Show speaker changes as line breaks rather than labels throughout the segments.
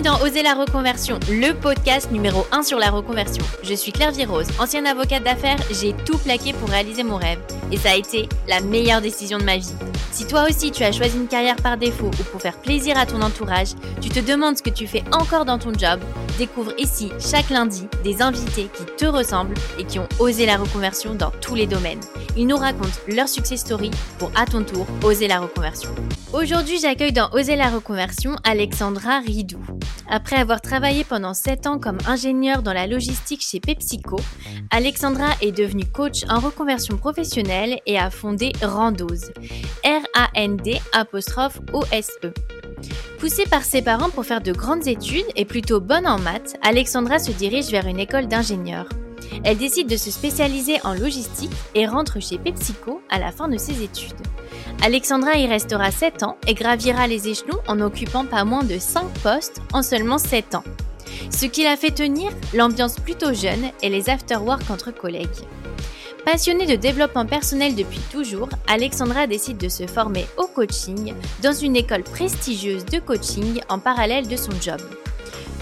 Bienvenue dans Oser la reconversion, le podcast numéro 1 sur la reconversion. Je suis Claire Virose, ancienne avocate d'affaires, j'ai tout plaqué pour réaliser mon rêve. Et ça a été la meilleure décision de ma vie. Si toi aussi tu as choisi une carrière par défaut ou pour faire plaisir à ton entourage, tu te demandes ce que tu fais encore dans ton job, découvre ici chaque lundi des invités qui te ressemblent et qui ont osé la reconversion dans tous les domaines. Ils nous racontent leur success story pour à ton tour oser la reconversion. Aujourd'hui, j'accueille dans Oser la reconversion Alexandra Ridou. Après avoir travaillé pendant 7 ans comme ingénieure dans la logistique chez PepsiCo, Alexandra est devenue coach en reconversion professionnelle et a fondé Randose. R-A-N-D O-S-E. Poussée par ses parents pour faire de grandes études et plutôt bonne en maths, Alexandra se dirige vers une école d'ingénieur. Elle décide de se spécialiser en logistique et rentre chez PepsiCo à la fin de ses études. Alexandra y restera 7 ans et gravira les échelons en occupant pas moins de 5 postes en seulement 7 ans. Ce qui l'a fait tenir, l'ambiance plutôt jeune et les after-work entre collègues. Passionnée de développement personnel depuis toujours, Alexandra décide de se former au coaching dans une école prestigieuse de coaching en parallèle de son job.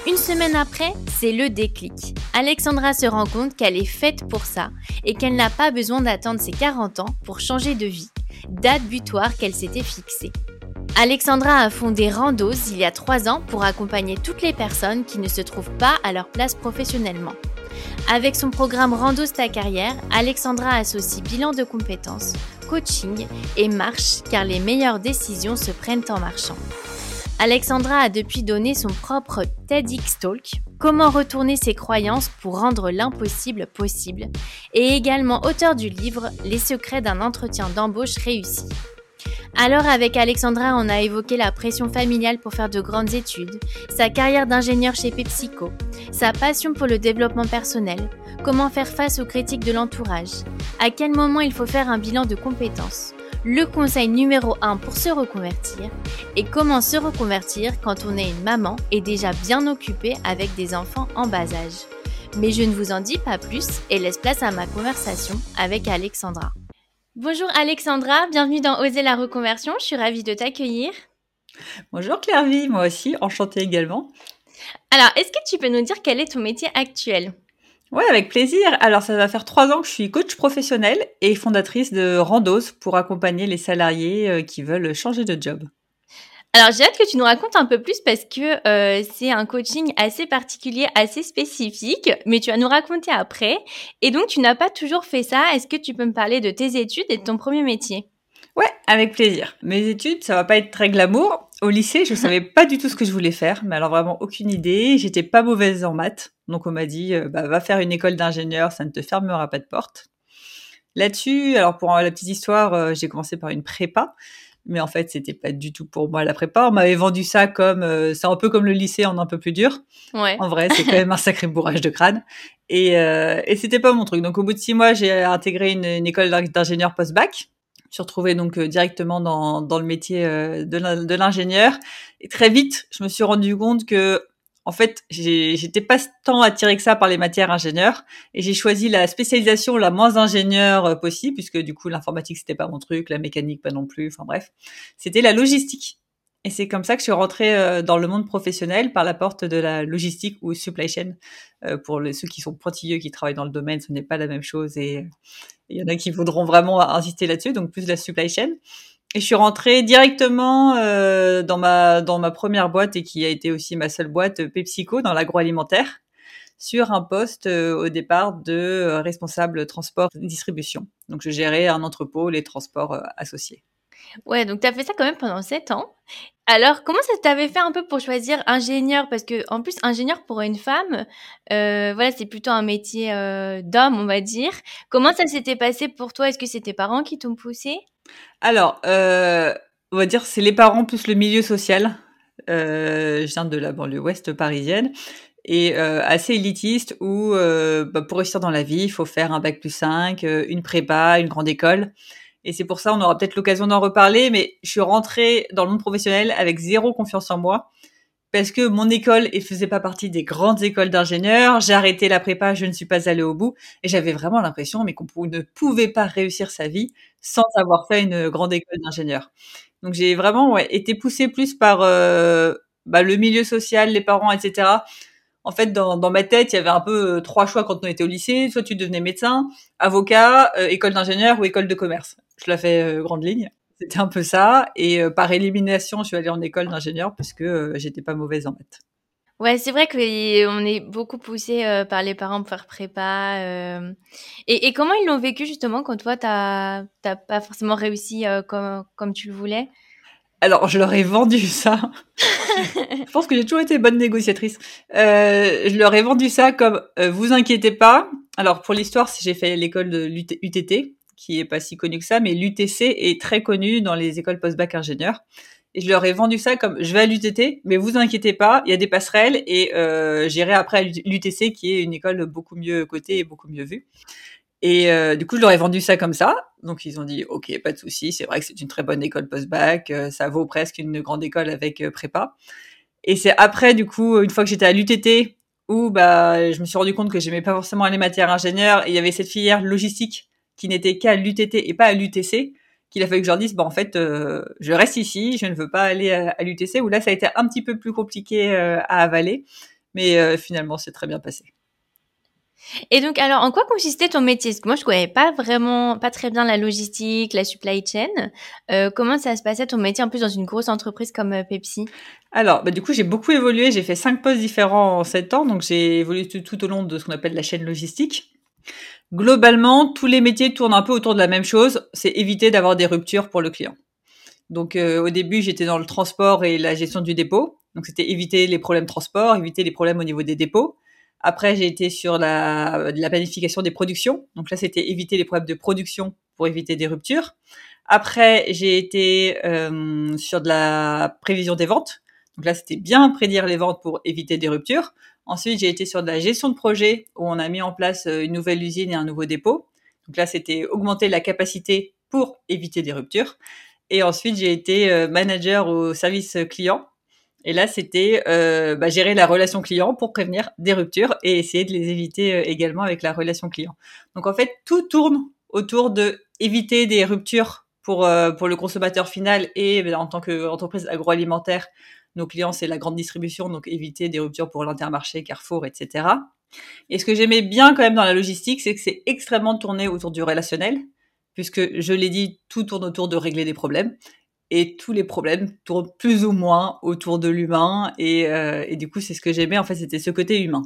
Une semaine après, c'est le déclic. Alexandra se rend compte qu'elle est faite pour ça et qu'elle n'a pas besoin d'attendre ses 40 ans pour changer de vie, date butoir qu'elle s'était fixée. Alexandra a fondé Randos il y a 3 ans pour accompagner toutes les personnes qui ne se trouvent pas à leur place professionnellement. Avec son programme Randos ta carrière, Alexandra associe bilan de compétences, coaching et marche car les meilleures décisions se prennent en marchant. Alexandra a depuis donné son propre TEDx Talk, Comment retourner ses croyances pour rendre l'impossible possible, et également auteur du livre Les secrets d'un entretien d'embauche réussi. Alors avec Alexandra, on a évoqué la pression familiale pour faire de grandes études, sa carrière d'ingénieur chez PepsiCo, sa passion pour le développement personnel, comment faire face aux critiques de l'entourage, à quel moment il faut faire un bilan de compétences, le conseil numéro 1 pour se reconvertir et comment se reconvertir quand on est une maman et déjà bien occupée avec des enfants en bas âge. Mais je ne vous en dis pas plus et laisse place à ma conversation avec Alexandra. Bonjour Alexandra, bienvenue dans Oser la reconversion, je suis ravie de t'accueillir.
Bonjour Clairvy, moi aussi, enchantée également.
Alors, est-ce que tu peux nous dire quel est ton métier actuel?
Ouais, avec plaisir. Alors, ça va faire trois ans que je suis coach professionnel et fondatrice de Randos pour accompagner les salariés euh, qui veulent changer de job.
Alors, j'ai hâte que tu nous racontes un peu plus parce que euh, c'est un coaching assez particulier, assez spécifique, mais tu vas nous raconter après. Et donc, tu n'as pas toujours fait ça. Est-ce que tu peux me parler de tes études et de ton premier métier?
Ouais, avec plaisir. Mes études, ça va pas être très glamour. Au lycée, je savais pas du tout ce que je voulais faire, mais alors vraiment aucune idée. J'étais pas mauvaise en maths, donc on m'a dit euh, bah, va faire une école d'ingénieur, ça ne te fermera pas de porte. Là-dessus, alors pour la petite histoire, euh, j'ai commencé par une prépa, mais en fait c'était pas du tout pour moi la prépa. On m'avait vendu ça comme euh, c'est un peu comme le lycée en un peu plus dur.
Ouais.
En vrai, c'est quand même un sacré bourrage de crâne. Et, et c'était pas mon truc. Donc au bout de six mois, j'ai intégré une, une école d'ingénieur post-bac je suis retrouvée donc euh, directement dans, dans le métier euh, de l'ingénieur. Et très vite, je me suis rendu compte que, en fait, j'étais pas tant attirée que ça par les matières ingénieurs. Et j'ai choisi la spécialisation la moins ingénieure euh, possible, puisque du coup, l'informatique, c'était pas mon truc, la mécanique, pas non plus. Enfin bref, c'était la logistique. Et c'est comme ça que je suis rentrée dans le monde professionnel par la porte de la logistique ou supply chain. pour les, ceux qui sont pointilleux, qui travaillent dans le domaine, ce n'est pas la même chose. Et, il y en a qui voudront vraiment insister là-dessus, donc plus la supply chain. Et je suis rentrée directement euh, dans ma dans ma première boîte et qui a été aussi ma seule boîte PepsiCo dans l'agroalimentaire sur un poste euh, au départ de euh, responsable transport distribution. Donc je gérais un entrepôt, les transports euh, associés.
Ouais, donc tu as fait ça quand même pendant 7 ans. Alors, comment ça t'avait fait un peu pour choisir ingénieur? Parce que en plus, ingénieur pour une femme, euh, voilà, c'est plutôt un métier euh, d'homme, on va dire. Comment ça s'était passé pour toi? Est-ce que c'est tes parents qui t'ont poussé?
Alors, euh, on va dire c'est les parents plus le milieu social. Je viens de la banlieue ouest parisienne et assez élitiste où bah, pour réussir dans la vie, il faut faire un bac plus 5, euh, une prépa, une grande école. Et c'est pour ça, on aura peut-être l'occasion d'en reparler, mais je suis rentrée dans le monde professionnel avec zéro confiance en moi. Parce que mon école ne faisait pas partie des grandes écoles d'ingénieurs. J'ai arrêté la prépa, je ne suis pas allée au bout. Et j'avais vraiment l'impression, mais qu'on ne pouvait pas réussir sa vie sans avoir fait une grande école d'ingénieur. Donc j'ai vraiment ouais, été poussée plus par, euh, bah, le milieu social, les parents, etc. En fait, dans, dans ma tête, il y avait un peu euh, trois choix quand on était au lycée. Soit tu devenais médecin, avocat, euh, école d'ingénieur ou école de commerce. Je la fais euh, grande ligne. C'était un peu ça. Et par élimination, je suis allée en école d'ingénieur parce que j'étais pas mauvaise en maths.
Ouais, c'est vrai qu'on est beaucoup poussé par les parents pour faire prépa. Et, comment ils l'ont vécu justement quand toi, t'as pas forcément réussi comme, comme tu le voulais?
Alors, je leur ai vendu ça. je pense que j'ai toujours été bonne négociatrice. Euh, je leur ai vendu ça comme euh, vous inquiétez pas. Alors pour l'histoire, j'ai fait l'école de l'UTT, qui est pas si connue que ça, mais l'UTC est très connue dans les écoles post-bac ingénieurs. Et je leur ai vendu ça comme je vais à l'UTT, mais vous inquiétez pas, il y a des passerelles et euh, j'irai après à l'UTC qui est une école beaucoup mieux cotée et beaucoup mieux vue. Et euh, du coup, je leur ai vendu ça comme ça. Donc, ils ont dit, OK, pas de souci. C'est vrai que c'est une très bonne école post-bac. Euh, ça vaut presque une grande école avec euh, prépa. Et c'est après, du coup, une fois que j'étais à l'UTT, où bah, je me suis rendu compte que j'aimais pas forcément les matières ingénieurs. Et il y avait cette filière logistique qui n'était qu'à l'UTT et pas à l'UTC, qu'il a fallu que je leur dise, bah, en fait, je reste ici, je ne veux pas aller à, à l'UTC, où là, ça a été un petit peu plus compliqué à avaler. Mais finalement, c'est très bien passé.
Et donc, alors, en quoi consistait ton métier? Parce que moi, je connais pas vraiment, pas très bien la logistique, la supply chain. Euh, comment ça se passait ton métier, en plus dans une grosse entreprise comme euh, Pepsi?
Alors, bah, du coup, j'ai beaucoup évolué. J'ai fait cinq postes différents en sept ans, donc j'ai évolué tout, au long de ce qu'on appelle la chaîne logistique. Globalement, tous les métiers tournent un peu autour de la même chose. C'est éviter d'avoir des ruptures pour le client. Donc, euh, au début, j'étais dans le transport et la gestion du dépôt. Donc, c'était éviter les problèmes transport, éviter les problèmes au niveau des dépôts. Après, j'ai été sur la, la planification des productions. Donc là, c'était éviter les problèmes de production pour éviter des ruptures. Après, j'ai été euh, sur de la prévision des ventes. Donc là, c'était bien prédire les ventes pour éviter des ruptures. Ensuite, j'ai été sur de la gestion de projet où on a mis en place euh, une nouvelle usine et un nouveau dépôt. Donc là, c'était augmenter la capacité pour éviter des ruptures. Et ensuite, j'ai été euh, manager au service client. Et là, c'était euh, bah, gérer la relation client pour prévenir des ruptures et essayer de les éviter euh, également avec la relation client. Donc en fait, tout tourne autour de éviter des ruptures pour euh, pour le consommateur final et bah, en tant qu'entreprise agroalimentaire, nos clients c'est la grande distribution, donc éviter des ruptures pour l'intermarché, Carrefour, etc. Et ce que j'aimais bien quand même dans la logistique, c'est que c'est extrêmement tourné autour du relationnel, puisque je l'ai dit, tout tourne autour de régler des problèmes et tous les problèmes tournent plus ou moins autour de l'humain et, euh, et, du coup c'est ce que j'aimais en fait c'était ce côté humain.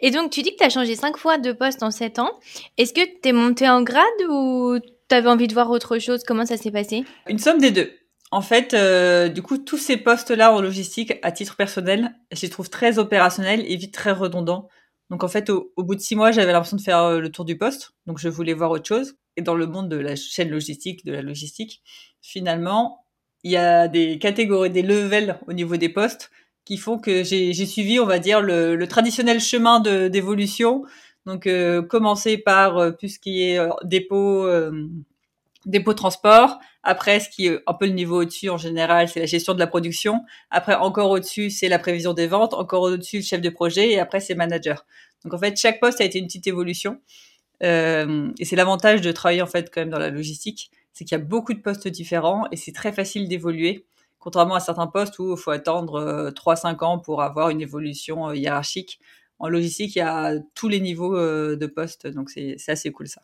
Et donc tu dis que tu as changé cinq fois de poste en sept ans. Est-ce que tu es monté en grade ou tu avais envie de voir autre chose? Comment ça s'est passé?
Une somme des deux. En fait, euh, du coup, tous ces postes-là en logistique, à titre personnel, je les trouve très opérationnels et vite très redondants. Donc en fait, au, au bout de six mois, j'avais l'impression de faire euh, le tour du poste. Donc je voulais voir autre chose. Et dans le monde de la chaîne logistique, de la logistique, finalement, il y a des catégories, des levels au niveau des postes qui font que j'ai suivi, on va dire, le, le traditionnel chemin d'évolution. Donc, euh, commencer par euh, tout ce qui est euh, dépôt, euh, dépôt transport. Après, ce qui est un peu le niveau au-dessus en général, c'est la gestion de la production. Après, encore au-dessus, c'est la prévision des ventes. Encore au-dessus, le chef de projet. Et après, c'est manager. Donc, en fait, chaque poste a été une petite évolution. Euh, et c'est l'avantage de travailler en fait quand même dans la logistique, c'est qu'il y a beaucoup de postes différents et c'est très facile d'évoluer, contrairement à certains postes où il faut attendre euh, 3-5 ans pour avoir une évolution euh, hiérarchique. En logistique, il y a tous les niveaux euh, de postes, donc c'est assez cool ça.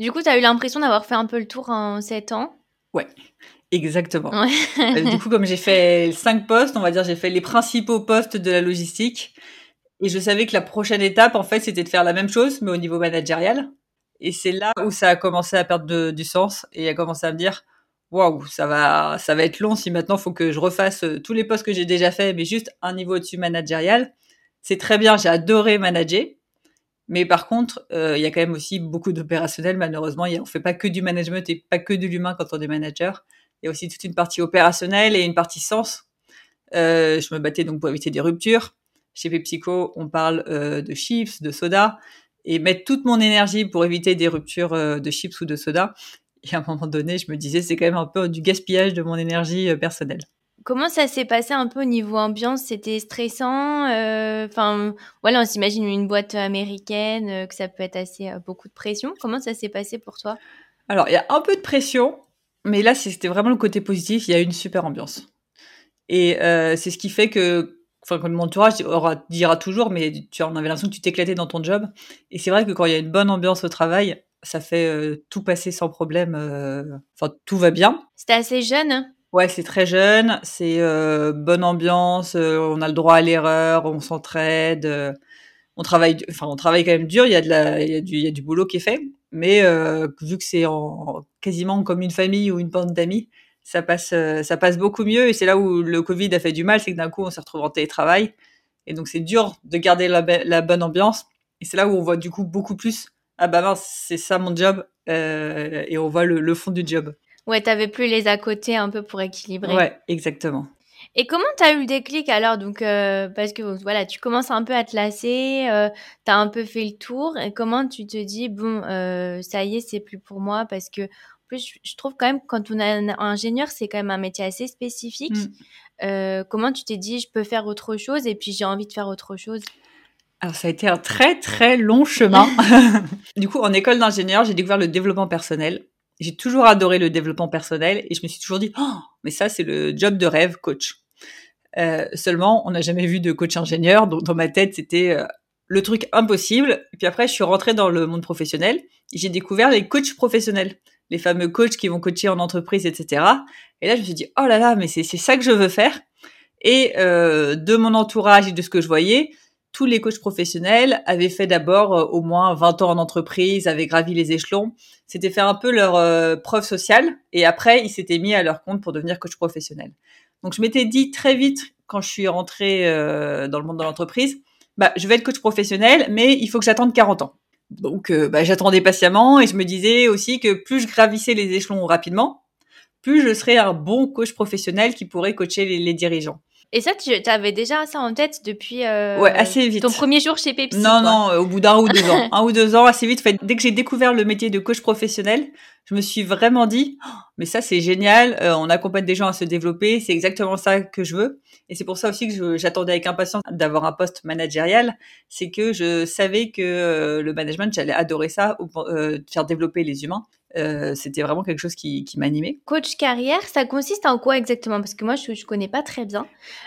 Du coup, tu as eu l'impression d'avoir fait un peu le tour en 7 ans?
Ouais, exactement. Ouais. du coup, comme j'ai fait 5 postes, on va dire j'ai fait les principaux postes de la logistique. Et je savais que la prochaine étape, en fait, c'était de faire la même chose, mais au niveau managérial. Et c'est là où ça a commencé à perdre du sens et a commencé à me dire, waouh, ça va, ça va être long si maintenant il faut que je refasse euh, tous les postes que j'ai déjà fait, mais juste un niveau au-dessus managérial. C'est très bien, j'ai adoré manager. Mais par contre, euh, il y a quand même aussi beaucoup d'opérationnel. Malheureusement, on fait pas que du management et pas que de l'humain quand on est manager. Il y a aussi toute une partie opérationnelle et une partie sens. Euh, je me battais donc pour éviter des ruptures. Chez PepsiCo, on parle euh, de chips, de soda, et mettre toute mon énergie pour éviter des ruptures euh, de chips ou de soda. Et à un moment donné, je me disais, c'est quand même un peu du gaspillage de mon énergie euh, personnelle.
Comment ça s'est passé un peu au niveau ambiance? C'était stressant Enfin, voilà, on s'imagine une boîte américaine, que ça peut être assez beaucoup de pression. Comment ça s'est passé pour toi?
Alors, il y a un peu de pression, mais là, c'était vraiment le côté positif. Il y a une super ambiance. Et euh, c'est ce qui fait que, enfin, que mon entourage aura, dira toujours, mais tu en avais l'impression que tu t'éclatais dans ton job. Et c'est vrai que quand il y a une bonne ambiance au travail, ça fait euh, tout passer sans problème. euh, Enfin, tout va bien.
C'était assez jeune. hein?
Ouais, c'est très jeune, c'est euh, bonne ambiance, on a le droit à l'erreur, on s'entraide, on travaille, enfin on travaille quand même dur, il y a de la, il y a du, il y a du boulot qui est fait, mais vu que c'est en, quasiment comme une famille ou une bande d'amis, ça passe, euh, ça passe beaucoup mieux et c'est là où le Covid a fait du mal, c'est que d'un coup on s'est retrouvé en télétravail et donc c'est dur de garder la, bonne ambiance et c'est là où on voit du coup beaucoup plus, ah bah mince, c'est ça mon job euh, et on voit le, le fond du job.
Ouais, t'avais plus les à côté un peu pour équilibrer.
Ouais, exactement.
Et comment t'as eu le déclic alors? Donc euh, parce que voilà tu commences un peu à te lasser, euh, t'as un peu fait le tour et comment tu te dis bon ça y est c'est plus pour moi parce que plus je, trouve quand même quand on est un ingénieur c'est quand même un métier assez spécifique.
Mm.
Euh, comment tu t'es dit je peux faire autre chose et puis j'ai envie de faire autre chose?
Alors ça a été un très très long chemin. du coup, en école d'ingénieur, j'ai découvert le développement personnel. J'ai toujours adoré le développement personnel et je me suis toujours dit, oh, mais ça c'est le job de rêve, coach. Euh, seulement, on n'a jamais vu de coach ingénieur, donc dans ma tête c'était euh, le truc impossible. Et puis après, je suis rentrée dans le monde professionnel et j'ai découvert les coachs professionnels, les fameux coachs qui vont coacher en entreprise, etc. Et là, je me suis dit, oh là là, mais c'est ça que je veux faire. Et euh, de mon entourage et de ce que je voyais, tous les coachs professionnels avaient fait d'abord euh, au moins 20 ans en entreprise, avaient gravi les échelons. C'était faire un peu leur euh, preuve sociale. Et après, ils s'étaient mis à leur compte pour devenir coach professionnel. Donc, je m'étais dit très vite, quand je suis rentrée euh, dans le monde de l'entreprise, bah, je vais être coach professionnel, mais il faut que j'attende 40 ans. Donc, euh, bah, j'attendais patiemment et je me disais aussi que plus je gravissais les échelons rapidement, plus je serais un bon coach professionnel qui pourrait coacher les, les dirigeants.
Et ça tu avais déjà ça en tête depuis euh,
Ouais, assez vite.
ton premier jour chez Pepsi.
Non,
quoi.
non, euh, au bout d'un ou deux ans. Un ou deux ans, assez vite. Fait, dès que j'ai découvert le métier de coach professionnel, je me suis vraiment dit, Oh, mais ça c'est génial, euh, on accompagne des gens à se développer, c'est exactement ça que je veux. Et c'est pour ça aussi que j'attendais avec impatience d'avoir un poste managérial, c'est que je savais que euh, le management, j'allais adorer ça, euh, faire développer les humains. Euh, C'était vraiment quelque chose qui, qui m'animait.
Coach carrière, ça consiste en quoi exactement? Parce que moi, je ne connais pas très bien.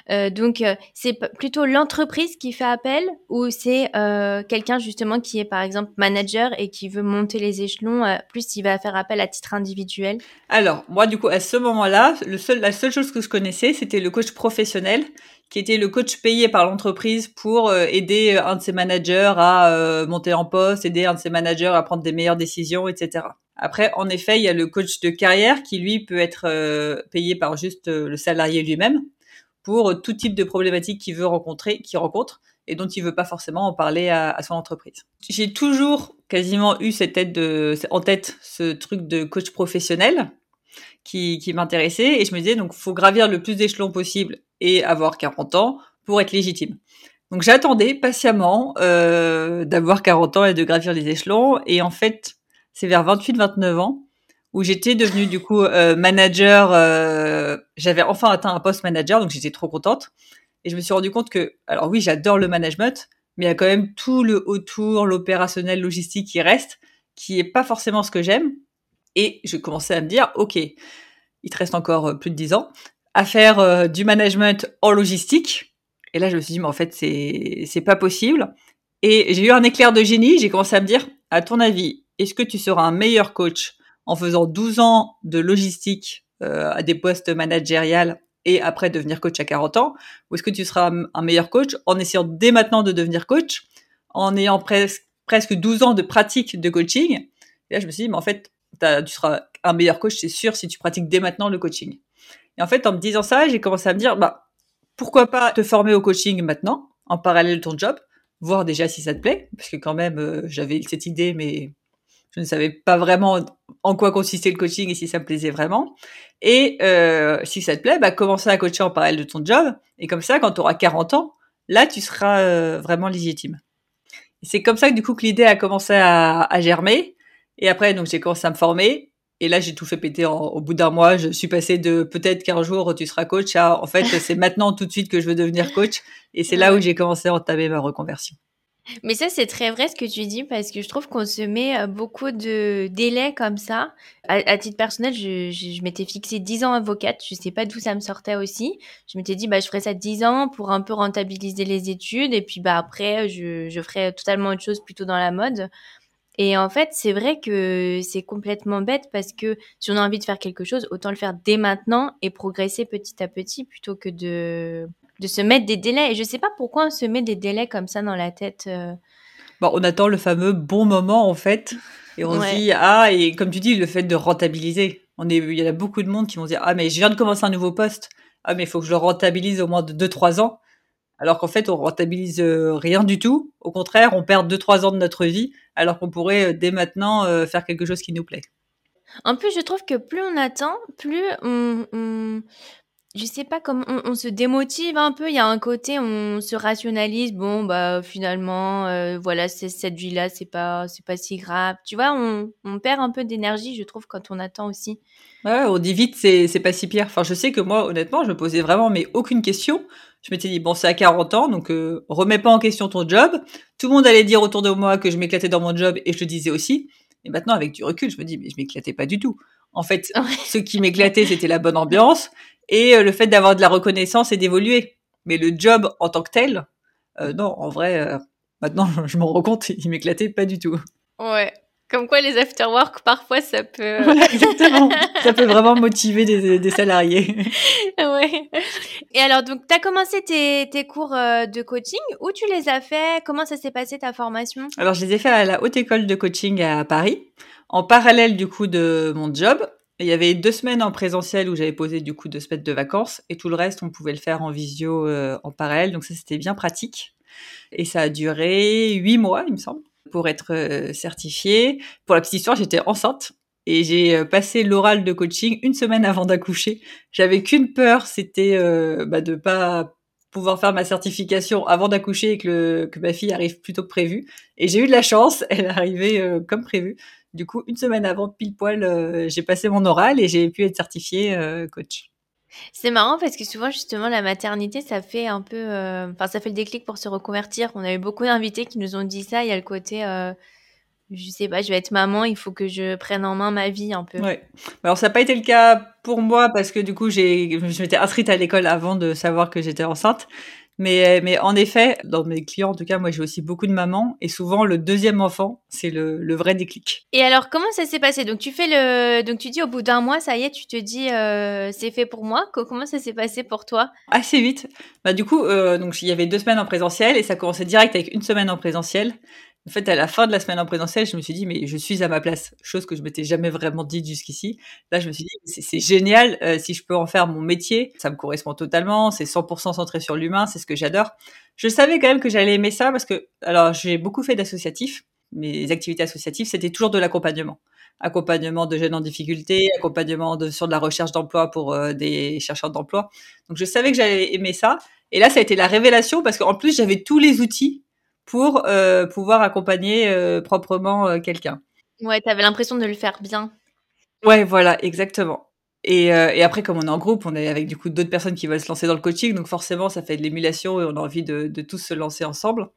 Euh, donc, euh, c'est plutôt l'entreprise qui fait appel ou c'est euh, quelqu'un justement qui est par exemple manager et qui veut monter les échelons, euh, plus il va faire appel à titre individuel?
Alors, moi, du coup, à ce moment-là, le seul, la seule chose que je connaissais, c'était le coach professionnel, qui était le coach payé par l'entreprise pour aider un de ses managers à euh, monter en poste, aider un de ses managers à prendre des meilleures décisions, etc. Après, en effet, il y a le coach de carrière qui, lui, peut être euh, payé par juste euh, le salarié lui-même pour tout type de problématiques qu'il veut rencontrer, qu'il rencontre et dont il veut pas forcément en parler à, à son entreprise. J'ai toujours quasiment eu cette tête de, en tête ce truc de coach professionnel qui, qui m'intéressait et je me disais donc faut gravir le plus d'échelons possible et avoir 40 ans pour être légitime. Donc j'attendais patiemment euh, d'avoir 40 ans et de gravir les échelons et en fait c'est vers 28-29 ans où j'étais devenue du coup euh, manager. euh, J'avais enfin atteint un poste manager donc j'étais trop contente et je me suis rendu compte que alors oui j'adore le management mais il y a quand même tout le autour, l'opérationnel, logistique qui reste qui est pas forcément ce que j'aime et je commençais à me dire, OK, il te reste encore euh, plus de 10 ans à faire du management en logistique. Et là, je me suis dit, mais en fait, c'est, c'est pas possible. Et j'ai eu un éclair de génie. J'ai commencé à me dire, à ton avis, est-ce que tu seras un meilleur coach en faisant 12 ans de logistique euh, à des postes managériels et après devenir coach à 40 ans Ou est-ce que tu seras un meilleur coach en essayant dès maintenant de devenir coach, en ayant pres- presque 12 ans de pratique de coaching? Et là, je me suis dit, mais en fait, tu seras un meilleur coach, c'est sûr, si tu pratiques dès maintenant le coaching. Et en fait, en me disant ça, j'ai commencé à me dire, bah, pourquoi pas te former au coaching maintenant, en parallèle de ton job, voir déjà si ça te plaît, parce que quand même, euh, j'avais cette idée, mais je ne savais pas vraiment en quoi consistait le coaching et si ça me plaisait vraiment. Et euh, si ça te plaît, bah, commencer à coacher en parallèle de ton job, et comme ça, quand tu auras 40 ans, là, tu seras euh, vraiment légitime. C'est comme ça que du coup que l'idée a commencé à, à germer. Et après, donc j'ai commencé à me former. Et là, j'ai tout fait péter en- au bout d'un mois. Je suis passée de peut-être qu'un jour tu seras coach à en fait, c'est maintenant tout de suite que je veux devenir coach. Et c'est là où j'ai commencé à entamer ma reconversion.
Mais ça, c'est très vrai ce que tu dis parce que je trouve qu'on se met euh, beaucoup de délais comme ça. À, titre personnel, je, je, m'étais fixé 10 ans avocate. Je sais pas d'où ça me sortait aussi. Je m'étais dit, bah, je ferais ça 10 ans pour un peu rentabiliser les études et puis, bah, après, je, je ferais totalement autre chose plutôt dans la mode. Et en fait, c'est vrai que c'est complètement bête parce que si on a envie de faire quelque chose, autant le faire dès maintenant et progresser petit à petit plutôt que de de se mettre des délais. Et je sais pas pourquoi on se met des délais comme ça dans la tête. Euh.
Bon, on attend le fameux bon moment, en fait. Et on se dit, ah, et comme tu dis, le fait de rentabiliser. On est, il y a beaucoup de monde qui vont dire, ah, mais je viens de commencer un nouveau poste. Ah, mais il faut que je le rentabilise au moins de 2-3 ans. Alors qu'en fait, on rentabilise euh, rien du tout. Au contraire, on perd 2-3 ans de notre vie, alors qu'on pourrait euh, dès maintenant faire quelque chose qui nous plaît.
En plus, je trouve que plus on attend, plus on, je sais pas comment on, se démotive un peu. Il y a un côté, on se rationalise. Bon, bah finalement, euh, voilà, cette vie-là, c'est pas, c'est pas si grave. Tu vois, on, on perd un peu d'énergie, je trouve, quand on attend aussi.
Ouais, on dit vite, c'est, c'est pas si pire. Enfin, je sais que moi, honnêtement, je me posais vraiment mais aucune question. Je m'étais dit bon, c'est à 40 ans, donc euh, remets pas en question ton job. Tout le monde allait dire autour de moi que je m'éclatais dans mon job et je le disais aussi. Et maintenant, avec du recul, je me dis mais je m'éclatais pas du tout. En fait, ce qui m'éclatait, c'était la bonne ambiance et euh, le fait d'avoir de la reconnaissance et d'évoluer. Mais le job en tant que tel, euh, non, en vrai, euh, maintenant je m'en rends compte, il m'éclatait pas du tout.
Ouais. Comme quoi les afterwork, parfois ça peut.
Voilà, exactement. ça peut vraiment motiver des, des salariés.
ouais. Et alors, donc, tu as commencé tes, tes cours de coaching. Où tu les as fait Comment ça s'est passé ta formation?
Alors, je les ai fait à la Haute École de Coaching à Paris, en parallèle du coup de mon job. Il y avait deux semaines en présentiel où j'avais posé du coup deux semaines de vacances et tout le reste on pouvait le faire en visio euh, en parallèle donc ça c'était bien pratique et ça a duré huit mois il me semble pour être euh, certifiée. Pour la petite histoire j'étais enceinte et j'ai euh, passé l'oral de coaching une semaine avant d'accoucher. J'avais qu'une peur c'était bah, de pas pouvoir faire ma certification avant d'accoucher et que, que ma fille arrive plus tôt que prévu. Et j'ai eu de la chance, elle est arrivée comme prévu. Du coup, une semaine avant, pile poil, euh, j'ai passé mon oral et j'ai pu être certifiée euh, coach.
C'est marrant parce que souvent justement la maternité ça fait un peu, euh, enfin ça fait le déclic pour se reconvertir. On a eu beaucoup d'invités qui nous ont dit ça. Il y a le côté, je sais pas, je vais être maman, il faut que je prenne en main ma vie un peu.
Ouais. Alors ça n'a pas été le cas pour moi parce que du coup j'ai, je m'étais inscrite à l'école avant de savoir que j'étais enceinte. Mais, mais en effet, dans mes clients, en tout cas, moi j'ai aussi beaucoup de mamans, et souvent le deuxième enfant, c'est le, le vrai déclic.
Et alors, comment ça s'est passé? Donc tu fais le, donc tu dis au bout d'un mois, ça y est, tu te dis euh, c'est fait pour moi. Comment ça s'est passé pour toi?
Assez vite. Bah du coup, euh, donc il y avait deux semaines en présentiel, et ça commençait direct avec une semaine en présentiel. En fait, à la fin de la semaine en présentiel, je me suis dit, mais je suis à ma place. Chose que je m'étais jamais vraiment dit jusqu'ici. Là, je me suis dit, c'est génial. Euh, si je peux en faire mon métier, ça me correspond totalement. C'est 100% centré sur l'humain. C'est ce que j'adore. Je savais quand même que j'allais aimer ça parce que, alors, j'ai beaucoup fait d'associatifs. Mes activités associatives, c'était toujours de l'accompagnement. Accompagnement de jeunes en difficulté, accompagnement de, sur de la recherche d'emploi pour euh, des chercheurs d'emploi. Donc, je savais que j'allais aimer ça. Et là, ça a été la révélation parce qu'en plus, j'avais tous les outils pour euh, pouvoir accompagner euh, proprement euh, quelqu'un.
Ouais, tu avais l'impression de le faire bien.
Ouais, voilà, exactement. Et, et, après, comme on est en groupe, on est avec du coup d'autres personnes qui veulent se lancer dans le coaching, donc forcément, ça fait de l'émulation et on a envie de, de, tous se lancer ensemble.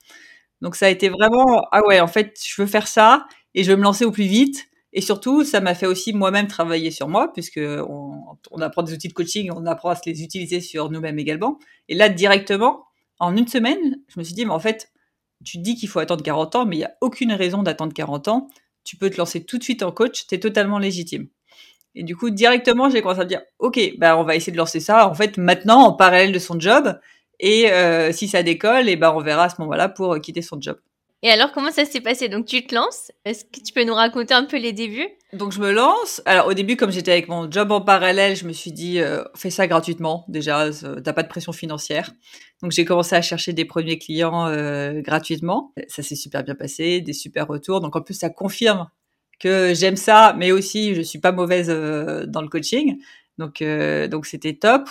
Donc ça a été vraiment ah ouais, en fait, je veux faire ça et je veux me lancer au plus vite. Et surtout, ça m'a fait aussi moi-même travailler sur moi, puisque on, on, apprend des outils de coaching, on apprend à se les utiliser sur nous-mêmes également. Et là, directement, en une semaine, je me suis dit, mais en fait, tu dis qu'il faut attendre 40 ans, mais il n'y a aucune raison d'attendre 40 ans. Tu peux te lancer tout de suite en coach, tu totalement légitime. Et du coup, directement, j'ai commencé à me dire, OK, bah, on va essayer de lancer ça, en fait, maintenant, en parallèle de son job. Et euh, si ça décolle, et ben on verra à ce moment-là pour euh, quitter son job.
Et alors, comment ça s'est passé? Donc, tu te lances? Est-ce que tu peux nous raconter un peu les débuts?
Donc, je me lance. Alors, au début, comme j'étais avec mon job en parallèle, je me suis dit, euh, fais ça gratuitement. Déjà, t'as pas de pression financière. Donc, j'ai commencé à chercher des premiers clients euh, gratuitement. Ça s'est super bien passé, des super retours. Donc, en plus, ça confirme que j'aime ça, mais aussi, je suis pas mauvaise euh, dans le coaching. Donc, euh, donc, c'était top.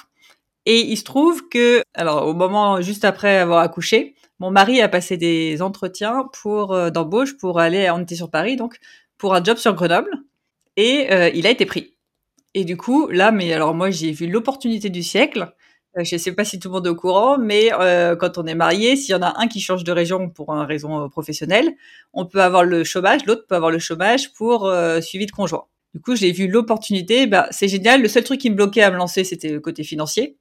Et il se trouve que, alors, au moment juste après avoir accouché, mon mari a passé des entretiens pour euh, d'embauche pour aller, on était sur Paris donc, pour un job sur Grenoble, et euh, il a été pris. Et du coup, là, mais alors moi j'ai vu l'opportunité du siècle Euh, je sais pas si tout le monde est au courant, mais euh, quand on est marié, s'il y en a un qui change de région pour une raison euh, professionnelle, on peut avoir le chômage, l'autre peut avoir le chômage pour suivi de conjoint. Du coup, j'ai vu l'opportunité. Bah, c'est génial. Le seul truc qui me bloquait à me lancer, c'était le côté financier.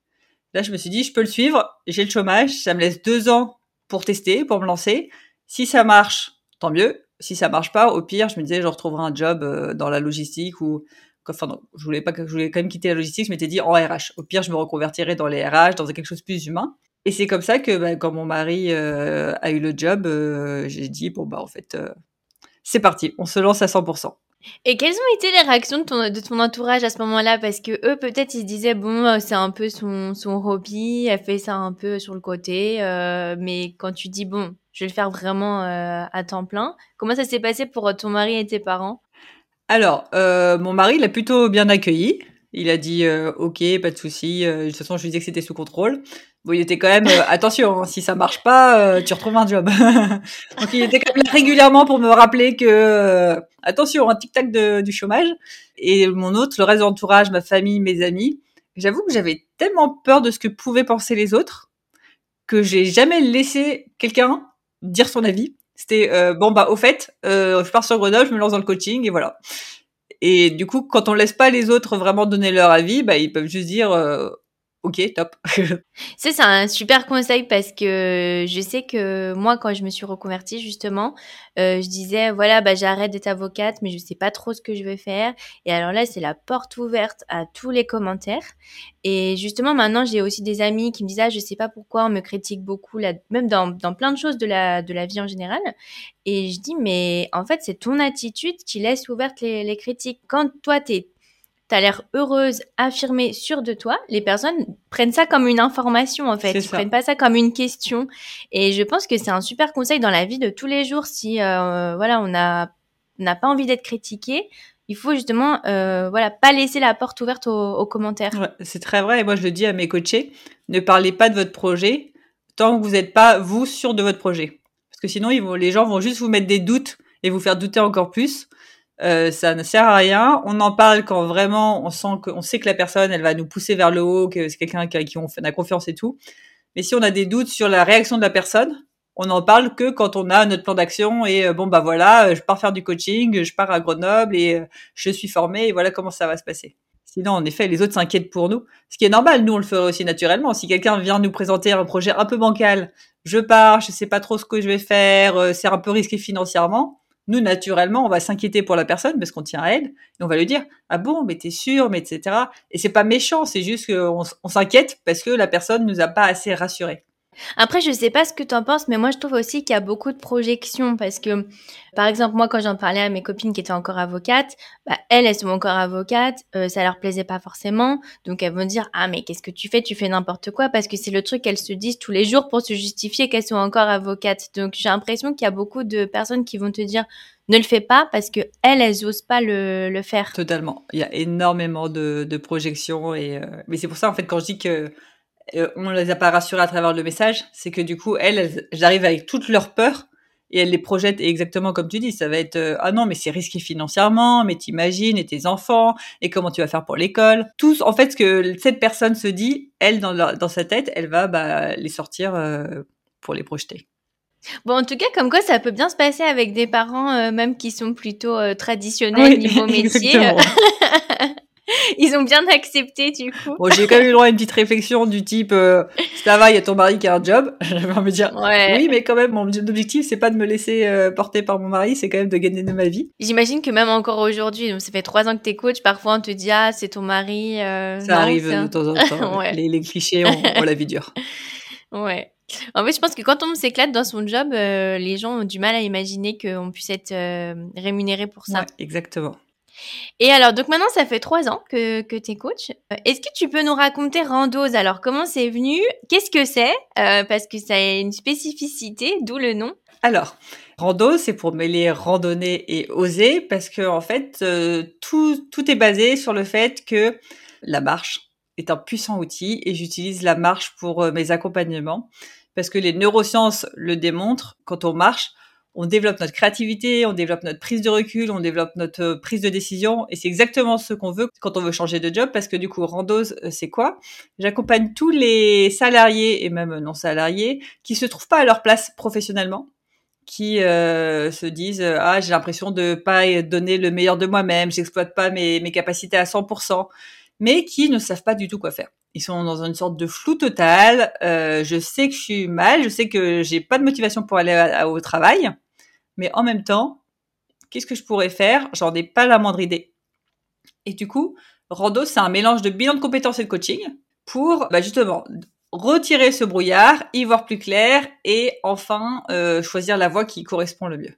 Là, je me suis dit, je peux le suivre. J'ai le chômage. Ça me laisse deux ans pour tester, pour me lancer. Si ça marche, tant mieux. Si ça marche pas, au pire, je me disais, je retrouverai un job dans la logistique ou enfin non, je voulais pas je voulais quand même quitter la logistique, je m'étais dit en RH. Au pire, je me reconvertirais dans les RH, dans quelque chose de plus humain. Et c'est comme ça que bah, quand mon mari euh, a eu le job, euh, j'ai dit bon bah en fait euh, c'est parti, on se lance à 100%.
Et quelles ont été les réactions de ton, de ton entourage à ce moment-là? Parce que eux, peut-être, ils se disaient, bon, c'est un peu son, son hobby, elle fait ça un peu sur le côté. mais quand tu dis, bon, je vais le faire vraiment à temps plein, comment ça s'est passé pour ton mari et tes parents?
Alors, euh, mon mari l'a plutôt bien accueilli. Il a dit euh, OK, pas de souci. Euh, de toute façon, je lui disais que c'était sous contrôle. Bon, il était quand même attention, hein, si ça marche pas, tu retrouves un job. Donc, il était quand même là régulièrement pour me rappeler que attention, un tic tac du chômage. Et mon autre, le reste de l'entourage, ma famille, mes amis, j'avoue que j'avais tellement peur de ce que pouvaient penser les autres que j'ai jamais laissé quelqu'un dire son avis. C'était euh, bon bah au fait, euh, je pars sur Grenoble, je me lance dans le coaching et voilà. Et du coup, quand on laisse pas les autres vraiment donner leur avis, bah ils peuvent juste dire euh, Ok, top.
ça, c'est un super conseil parce que je sais que moi, quand je me suis reconvertie, justement, euh, je disais, voilà, bah, j'arrête d'être avocate, mais je sais pas trop ce que je vais faire. Et alors là, c'est la porte ouverte à tous les commentaires. Et justement, maintenant, j'ai aussi des amis qui me disent, ah, je sais pas pourquoi on me critique beaucoup, là, même dans, plein de choses de la, de la vie en général. Et je dis, mais en fait, c'est ton attitude qui laisse ouverte les, les critiques. Quand toi, t'es t'as l'air heureuse, affirmée, sûre de toi, les personnes prennent ça comme une information en fait. Ils prennent pas ça comme une question. Et je pense que c'est un super conseil dans la vie de tous les jours. Si euh, voilà, on a n'a pas envie d'être critiqué, il faut justement euh, voilà pas laisser la porte ouverte aux, commentaires.
c'est très vrai. Et moi je le dis à mes coachés, ne parlez pas de votre projet tant que vous n'êtes pas vous sûr de votre projet. Parce que sinon ils vont, les gens vont juste vous mettre des doutes et vous faire douter encore plus. Euh, ça ne sert à rien. On en parle quand vraiment on sent que, on sait que la personne, elle va nous pousser vers le haut, que c'est quelqu'un qui, qui on fait la confiance et tout. Mais si on a des doutes sur la réaction de la personne, on n'en parle que quand on a notre plan d'action et euh, bon bah voilà, je pars faire du coaching, je pars à Grenoble et euh, je suis formée et voilà comment ça va se passer. Sinon, en effet, les autres s'inquiètent pour nous, ce qui est normal. Nous, on le ferait aussi naturellement. Si quelqu'un vient nous présenter un projet un peu bancal, je pars, je sais pas trop ce que je vais faire, c'est un peu risqué financièrement nous, naturellement, on va s'inquiéter pour la personne parce qu'on tient à elle et on va lui dire ah bon, mais t'es sûr, mais etc. Et c'est pas méchant, c'est juste qu'on on, s'inquiète parce que la personne nous a pas assez rassurés.
Après, je sais pas ce que tu en penses, mais moi, je trouve aussi qu'il y a beaucoup de projections parce que, par exemple, moi, quand j'en parlais à mes copines qui étaient encore avocates, bah, elles, elles sont encore avocates, euh, ça leur plaisait pas forcément, donc elles vont dire ah mais qu'est-ce que tu fais? Tu fais n'importe quoi? Parce que c'est le truc qu'elles se disent tous les jours pour se justifier qu'elles sont encore avocates. Donc j'ai l'impression qu'il y a beaucoup de personnes qui vont te dire ne le fais pas parce que elles, elles osent pas le, le faire.
Totalement. Il y a énormément de, de projections et euh, mais c'est pour ça en fait quand je dis que euh, on les a pas rassurées à travers le message, c'est que du coup, elles, j'arrive avec toutes leurs peurs et elles les projettent exactement comme tu dis. Ça va être euh, ah non mais c'est risqué financièrement, mais t'imagines et tes enfants et comment tu vas faire pour l'école. Tout en fait ce que cette personne se dit, elle dans, dans sa tête, elle va bah, les sortir euh, pour les projeter.
Bon, en tout cas, comme quoi ça peut bien se passer avec des parents, même qui sont plutôt traditionnels niveau métier. Ils ont bien accepté du coup.
Bon, j'ai quand même eu le droit à une petite réflexion du type euh, ça va, il y a ton mari qui a un job. J'avais envie de dire oui, mais quand même mon objectif c'est pas de me laisser euh, porter par mon mari, c'est quand même de gagner de ma vie.
J'imagine que même encore aujourd'hui, donc ça fait trois ans que t'es coach, parfois on te dit ah c'est ton mari. Euh,
ça arrive de temps en temps. les, clichés, on, la vie dure.
Ouais. En fait, je pense que quand on s'éclate dans son job, les gens ont du mal à imaginer qu'on puisse être rémunéré pour ça. Ouais,
exactement.
Et alors, donc maintenant, ça fait trois ans que, que tu es coach. Euh, est-ce que tu peux nous raconter Randos Alors, comment c'est venu? Qu'est-ce que c'est? Euh, Parce que ça a une spécificité, d'où le nom.
Alors, Rando, c'est pour mêler randonnée et oser, parce que en fait, euh, tout, tout est basé sur le fait que la marche est un puissant outil et j'utilise la marche pour mes accompagnements, parce que les neurosciences le démontrent. Quand on marche, on développe notre créativité, on développe notre prise de recul, on développe notre euh, prise de décision. Et c'est exactement ce qu'on veut quand on veut changer de job, parce que du coup, Randos, euh, c'est quoi? J'accompagne tous les salariés et même non salariés qui se trouvent pas à leur place professionnellement qui euh, se disent ah j'ai l'impression de pas donner le meilleur de moi-même, j'exploite pas mes, mes capacités à 100%, mais qui ne savent pas du tout quoi faire. Ils sont dans une sorte de flou total. Euh, je sais que je suis mal, je sais que j'ai pas de motivation pour aller au travail, mais en même temps, qu'est-ce que je pourrais faire? J'en ai pas la moindre idée. Et du coup, Rando, c'est un mélange de bilan de compétences et de coaching pour bah, justement retirer ce brouillard, y voir plus clair et enfin euh, choisir la voie qui correspond le mieux.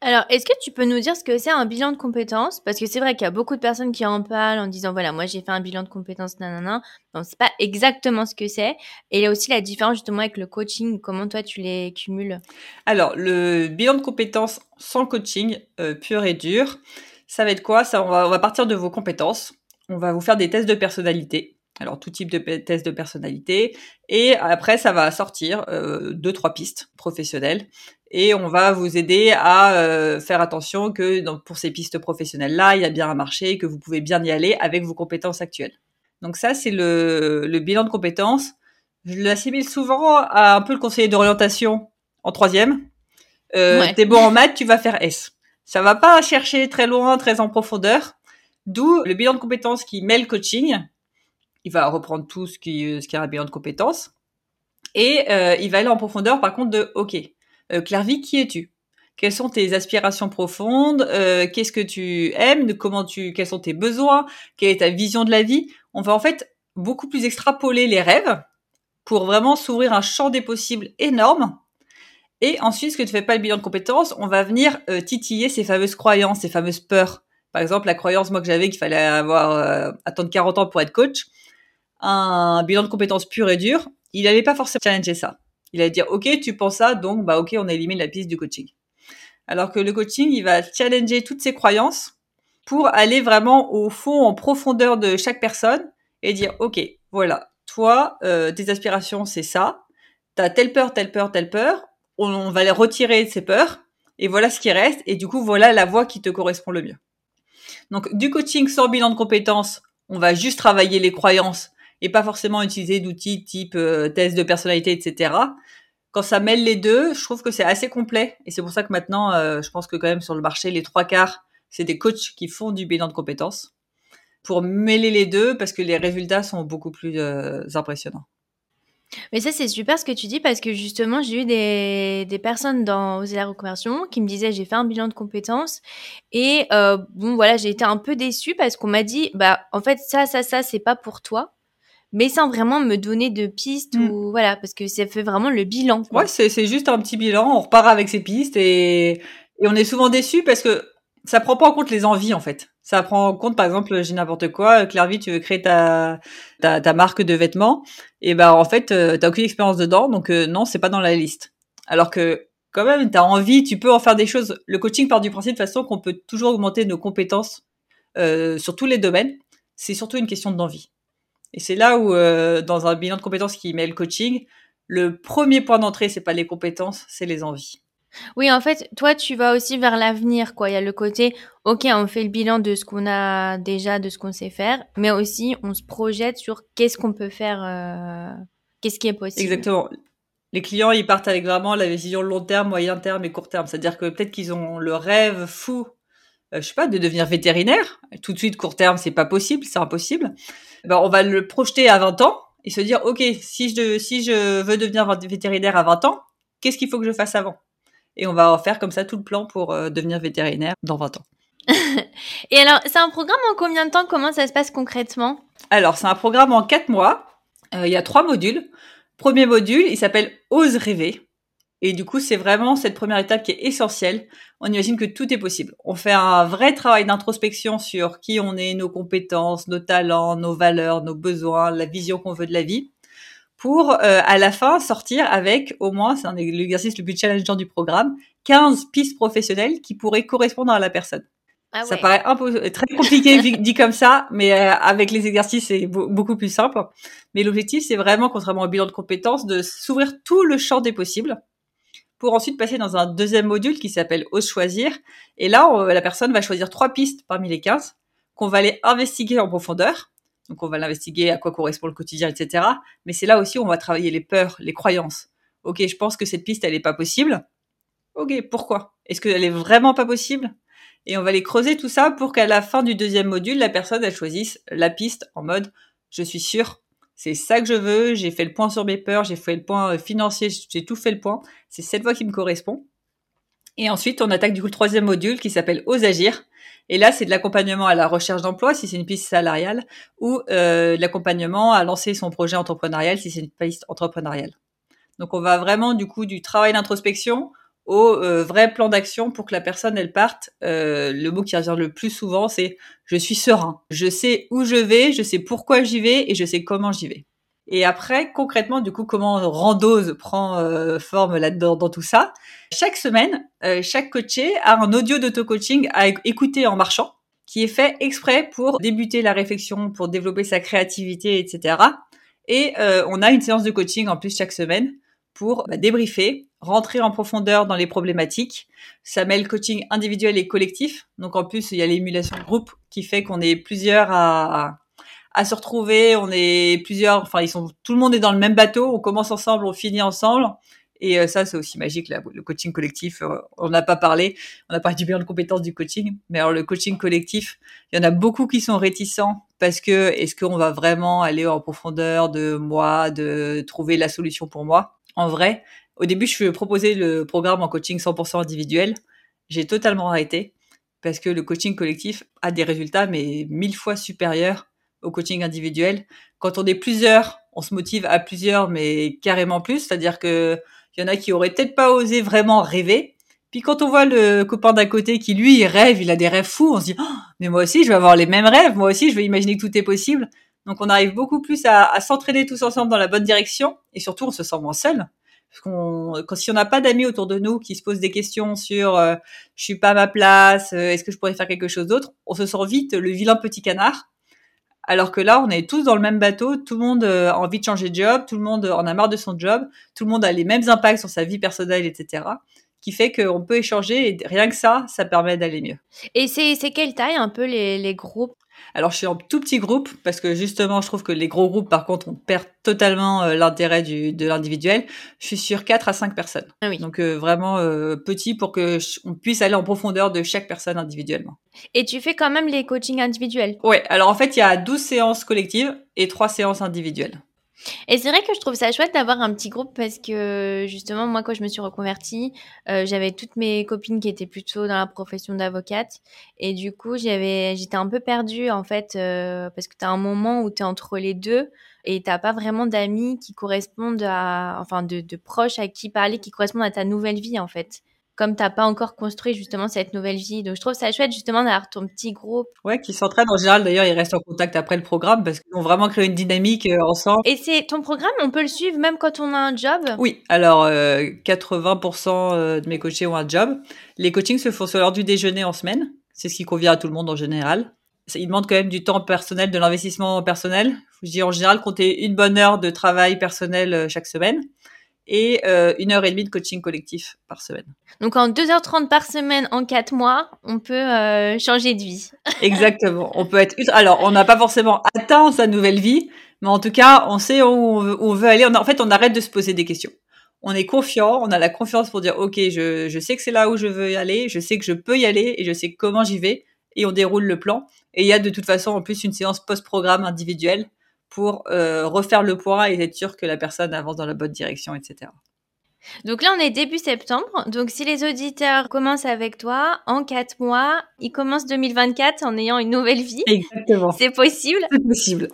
Alors, est-ce que tu peux nous dire ce que c'est un bilan de compétences? Parce que c'est vrai qu'il y a beaucoup de personnes qui en parlent en disant voilà, moi j'ai fait un bilan de compétences, nanana. Non, c'est pas exactement ce que c'est. Et il y a aussi la différence justement avec le coaching. Comment toi tu les cumules?
Alors, le bilan de compétences sans coaching euh, pur et dur, ça va être quoi? Ça, on va, partir de vos compétences. On va vous faire des tests de personnalité alors tout type de tests de personnalité. Et après, ça va sortir euh, deux, trois pistes professionnelles. Et on va vous aider à euh, faire attention que pour ces pistes professionnelles-là, il y a bien un marché, que vous pouvez bien y aller avec vos compétences actuelles. Donc ça, c'est le, le bilan de compétences. Je l'assimile souvent à un peu le conseiller d'orientation en troisième. Euh, T'es bon en maths, tu vas faire S. Ça va pas chercher très loin, très en profondeur. D'où le bilan de compétences qui met le coaching il va reprendre tout ce qui, ce qui est un bilan de compétences. Et euh, il va aller en profondeur, par contre, de OK, euh, Clairvy, qui es-tu? Quelles sont tes aspirations profondes? Euh, Qu'est-ce que tu aimes? Comment tu Quels sont tes besoins? Quelle est ta vision de la vie? On va en fait beaucoup plus extrapoler les rêves pour vraiment s'ouvrir un champ des possibles énorme. Et ensuite, ce que tu fais pas le bilan de compétences, on va venir euh, titiller ces fameuses croyances, ces fameuses peurs. Par exemple, la croyance moi que j'avais qu'il fallait avoir euh, attendre 40 ans pour être coach un bilan de compétences pur et dur, il n'allait pas forcément challenger ça. Il allait dire, OK, tu penses ça, donc, bah, OK, on élimine la piste du coaching. Alors que le coaching, il va challenger toutes ses croyances pour aller vraiment au fond, en profondeur de chaque personne et dire, OK, voilà, toi, euh, tes aspirations, c'est ça. T'as telle peur, telle peur, telle peur. On, va les retirer de ces peurs. Et voilà ce qui reste. Et du coup, voilà la voie qui te correspond le mieux. Donc, du coaching sans bilan de compétences, on va juste travailler les croyances et pas forcément utiliser d'outils type euh, test de personnalité, etc. Quand ça mêle les deux, je trouve que c'est assez complet. Et c'est pour ça que maintenant, euh, je pense que quand même sur le marché, les trois quarts, c'est des coachs qui font du bilan de compétences pour mêler les deux parce que les résultats sont beaucoup plus euh, impressionnants.
Mais ça, c'est super ce que tu dis parce que justement, j'ai eu des, personnes dans Oser la reconversion qui me disaient j'ai fait un bilan de compétences et bon, voilà, j'ai été un peu déçue parce qu'on m'a dit bah en fait, ça, ça, ça, c'est pas pour toi mais sans vraiment me donner de pistes mm. ou voilà parce que ça fait vraiment le bilan.
Quoi. Ouais, c'est c'est juste un petit bilan, on repart avec ses pistes et et on est souvent déçu parce que ça prend pas en compte les envies en fait. Ça prend en compte par exemple, j'ai n'importe quoi, Clairvy, tu veux créer ta, ta ta marque de vêtements et ben en fait euh, t'as aucune expérience dedans donc euh, non, c'est pas dans la liste. Alors que quand même, tu as envie, tu peux en faire des choses. Le coaching part du principe de façon qu'on peut toujours augmenter nos compétences euh, sur tous les domaines. C'est surtout une question d'envie. Et c'est là où, euh, dans un bilan de compétences qui met le coaching, le premier point d'entrée, c'est pas les compétences, c'est les envies.
Oui, en fait, toi, tu vas aussi vers l'avenir, quoi. Il y a le côté, ok, on fait le bilan de ce qu'on a déjà, de ce qu'on sait faire, mais aussi on se projette sur qu'est-ce qu'on peut faire, euh, qu'est-ce qui est possible.
Exactement. Les clients, ils partent avec vraiment la vision long terme, moyen terme et court terme. C'est-à-dire que peut-être qu'ils ont le rêve fou, je sais pas, de devenir vétérinaire. Tout de suite, court terme, c'est pas possible, c'est impossible ben, on va le projeter à 20 ans et se dire, OK, si je, si je veux devenir vétérinaire à 20 ans, qu'est-ce qu'il faut que je fasse avant? Et on va faire comme ça tout le plan pour euh, devenir vétérinaire dans 20 ans.
et alors, c'est un programme en combien de temps? Comment ça se passe concrètement?
Alors, c'est un programme en 4 mois. Euh, il y a trois modules. Premier module, il s'appelle Ose rêver. Et du coup, c'est vraiment cette première étape qui est essentielle. On imagine que tout est possible. On fait un vrai travail d'introspection sur qui on est, nos compétences, nos talents, nos valeurs, nos besoins, la vision qu'on veut de la vie, pour euh, à la fin sortir avec au moins, c'est l'exercice le plus challengeant du programme, 15 pistes professionnelles qui pourraient correspondre à la personne. Ah ça paraît un peu très compliqué dit comme ça, mais euh, avec les exercices c'est beaucoup plus simple. Mais l'objectif c'est vraiment, contrairement au bilan de compétences, de s'ouvrir tout le champ des possibles pour ensuite passer dans un deuxième module qui s'appelle Ose choisir. Et là, la personne va choisir trois pistes parmi les 15 qu'on va aller investiguer en profondeur. Donc on va l'investiguer, à quoi correspond le quotidien, etc. Mais c'est là aussi où on va travailler les peurs, les croyances. Ok, je pense que cette piste, elle n'est pas possible. Ok, pourquoi? Est-ce qu'elle est vraiment pas possible? Et on va les creuser tout ça pour qu'à la fin du deuxième module, la personne, elle choisisse la piste en mode, je suis sûre c'est ça que je veux, j'ai fait le point sur mes peurs, j'ai fait le point euh, financier, j'ai tout fait le point, c'est cette voie qui me correspond. Et ensuite, on attaque du coup le troisième module qui s'appelle Ose agir. Et là, c'est de l'accompagnement à la recherche d'emploi si c'est une piste salariale ou euh, de l'accompagnement à lancer son projet entrepreneurial si c'est une piste entrepreneuriale. Donc, on va vraiment du coup du travail d'introspection au euh, vrai plan d'action pour que la personne elle parte. Euh, le mot qui revient le plus souvent, c'est je suis serein. Je sais où je vais, je sais pourquoi j'y vais et je sais comment j'y vais. Et après, concrètement, du coup, comment Randose prend euh, forme là-dedans dans tout ça Chaque semaine, chaque coaché a un audio d'auto-coaching à écouter en marchant, qui est fait exprès pour débuter la réflexion, pour développer sa créativité, etc. Et on a une séance de coaching en plus chaque semaine pour bah, débriefer, rentrer en profondeur dans les problématiques. Ça mêle coaching individuel et collectif. Donc en plus, il y a l'émulation de groupe qui fait qu'on est plusieurs à, à, se retrouver. On est plusieurs, enfin ils sont, tout le monde est dans le même bateau. On commence ensemble, on finit ensemble. Et euh, ça, c'est aussi magique, le coaching collectif. Euh, on n'a pas parlé, on n'a pas du bien de compétences du coaching, mais alors le coaching collectif, il y en a beaucoup qui sont réticents parce que est-ce qu'on va vraiment aller en profondeur de moi, de trouver la solution pour moi? En vrai, au début, je proposais le programme en coaching 100% individuel. J'ai totalement arrêté parce que le coaching collectif a des résultats, mais mille fois supérieurs au coaching individuel. Quand on est plusieurs, on se motive à plusieurs, mais carrément plus. C'est-à-dire que il y en a qui auraient peut-être pas osé vraiment rêver. Puis quand on voit le copain d'à côté qui lui rêve, il a des rêves fous, on se dit oh, mais moi aussi je vais avoir les mêmes rêves, moi aussi je vais imaginer que tout est possible. Donc on arrive beaucoup plus à, à s'entraîner tous ensemble dans la bonne direction et surtout on se sent moins seul. Parce qu'on, quand si on n'a pas d'amis autour de nous qui se posent des questions sur euh, je suis pas à ma place, euh, est-ce que je pourrais faire quelque chose d'autre, on se sent vite le vilain petit canard. Alors que là, on est tous dans le même bateau, tout le monde euh, a envie de changer de job, tout le monde en a marre de son job, tout le monde a les mêmes impacts sur sa vie personnelle, etc. Qui fait qu'on peut échanger et rien que ça, ça permet d'aller mieux.
Et c'est, c'est quelle taille un peu les groupes?
Alors je suis en tout petit groupe parce que justement je trouve que les gros groupes par contre on perd totalement euh, l'intérêt du, de l'individuel. Je suis sur 4 à 5 personnes. Ah oui. Donc euh, vraiment euh, petit pour que on puisse aller en profondeur de chaque personne individuellement.
Et tu fais quand même les coachings individuels?
Ouais, alors en fait il y a 12 séances collectives et 3 séances individuelles.
Et c'est vrai que je trouve ça chouette d'avoir un petit groupe parce que justement, moi, quand je me suis reconvertie, euh, j'avais toutes mes copines qui étaient plutôt dans la profession d'avocate. Et du coup, j'avais, j'étais un peu perdue en fait euh, parce que tu as un moment où tu es entre les deux et t'as pas vraiment d'amis qui correspondent à, enfin, de, de proches à qui parler, qui correspondent à ta nouvelle vie en fait comme t'as pas encore construit justement cette nouvelle vie. Donc je trouve ça chouette justement d'avoir ton petit groupe.
Ouais, qui s'entraînent en général. D'ailleurs, ils restent en contact après le programme parce qu'ils ont vraiment créé une dynamique euh, ensemble.
Et c'est ton programme, on peut le suivre même quand on a un job?
Oui. Alors, 80% euh, euh, de mes coachés ont un job. Les coachings se font sur l'heure du déjeuner en semaine. C'est ce qui convient à tout le monde en général. Ils demandent quand même du temps personnel, de l'investissement personnel. Je dis en général compter une bonne heure de travail personnel chaque semaine et euh, une heure et demie de coaching collectif par semaine.
Donc en 2h30 par semaine en 4 mois, on peut euh, changer de vie.
Exactement. On peut être alors on n'a pas forcément atteint sa nouvelle vie, mais en tout cas, on sait où on veut, aller. en fait, on arrête de se poser des questions. On est confiant, on a la confiance pour dire OK, je, je sais que c'est là où je veux y aller, je sais que je peux y aller et je sais comment j'y vais et on déroule le plan. Et il y a de toute façon en plus une séance post-programme individuelle pour euh, refaire le point et être sûr que la personne avance dans la bonne direction, etc.
Donc là, on est début septembre. Donc si les auditeurs commencent avec toi, en quatre mois, ils commencent 2024 en ayant une nouvelle vie.
Exactement.
C'est possible
C'est possible.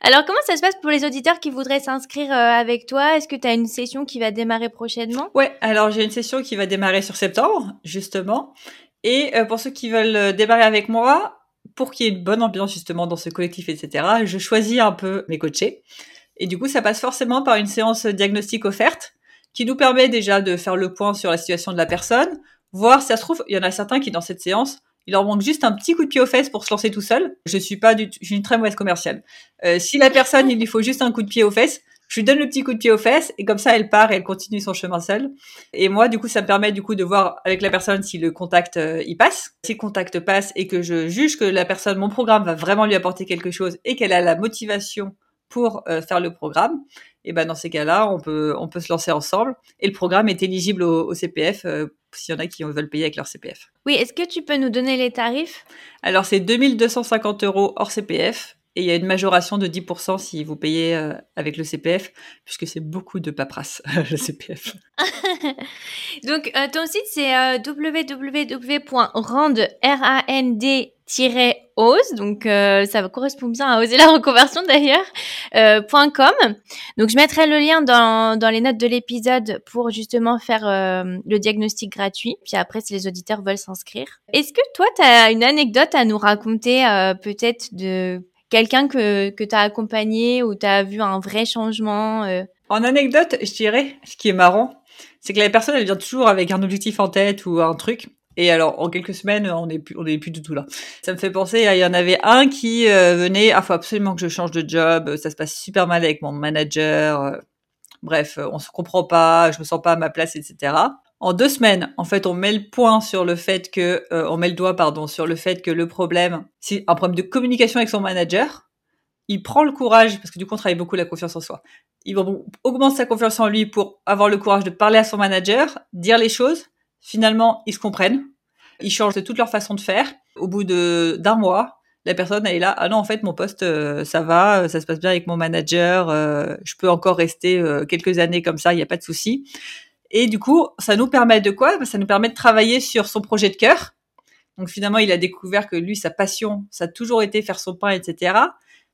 Alors comment ça se passe pour les auditeurs qui voudraient s'inscrire euh, avec toi? Est-ce que tu as une session qui va démarrer prochainement?
Ouais, alors j'ai une session qui va démarrer sur septembre, justement. Et euh, pour ceux qui veulent démarrer avec moi, pour qu'il y ait une bonne ambiance justement dans ce collectif, etc., je choisis un peu mes coachés. Et du coup, ça passe forcément par une séance diagnostique offerte qui nous permet déjà de faire le point sur la situation de la personne, voir si ça se trouve, il y en a certains qui dans cette séance, il leur manque juste un petit coup de pied aux fesses pour se lancer tout seul. Je suis pas du je suis une très mauvaise commerciale. Euh, si la personne, il lui faut juste un coup de pied aux fesses, Je lui donne le petit coup de pied aux fesses et comme ça, elle part et elle continue son chemin seule. Et moi, du coup, ça me permet du coup de voir avec la personne si le contact euh, y passe. Si le contact passe et que je juge que la personne, mon programme va vraiment lui apporter quelque chose et qu'elle a la motivation pour euh, faire le programme, et ben dans ces cas-là, on peut on peut se lancer ensemble et le programme est éligible au, CPF euh, s'il y en a qui veulent payer avec leur CPF.
Oui, est-ce que tu peux nous donner les tarifs?
Alors c'est 2250 euros hors CPF et il y a une majoration de 10% si vous payez euh, avec le CPF, puisque c'est beaucoup de paperasse, le CPF.
Donc, euh, ton site, c'est euh, www.rand, ose donc ça correspond bien à oser la reconversion d'ailleurs, .com. Donc, je mettrai le lien dans, dans les notes de l'épisode pour justement faire le diagnostic gratuit. Puis après, si les auditeurs veulent s'inscrire. Est-ce que toi, tu as une anecdote à nous raconter peut-être de quelqu'un que, que tu as accompagné ou tu as vu un vrai changement euh?
En anecdote, je dirais, ce qui est marrant, c'est que la personne, elle vient toujours avec un objectif en tête ou un truc. Et alors, en quelques semaines, on n'est plus, on est plus du tout là. Ça me fait penser, il y en avait un qui euh, venait, ah, faut absolument que je change de job, ça se passe super mal avec mon manager, euh, bref, on se comprend pas, je me sens pas à ma place, etc en deux semaines, en fait, on met le point sur le fait que, euh, on met le doigt, pardon, sur le fait que le problème, c'est un problème de communication avec son manager. Il prend le courage, parce que du coup, on travaille beaucoup la confiance en soi. Il augmente sa confiance en lui pour avoir le courage de parler à son manager, dire les choses. Finalement, ils se comprennent. Ils changent de toute leur façon de faire. Au bout de d'un mois, la personne elle est là. Ah non, en fait, mon poste, euh, ça va, ça se passe bien avec mon manager. Euh, je peux encore rester quelques années comme ça, il n'y a pas de souci. Et du coup, ça nous permet de quoi? Ça nous permet de travailler sur son projet de cœur. Donc finalement, il a découvert que lui, sa passion, ça a toujours été faire son pain, etc.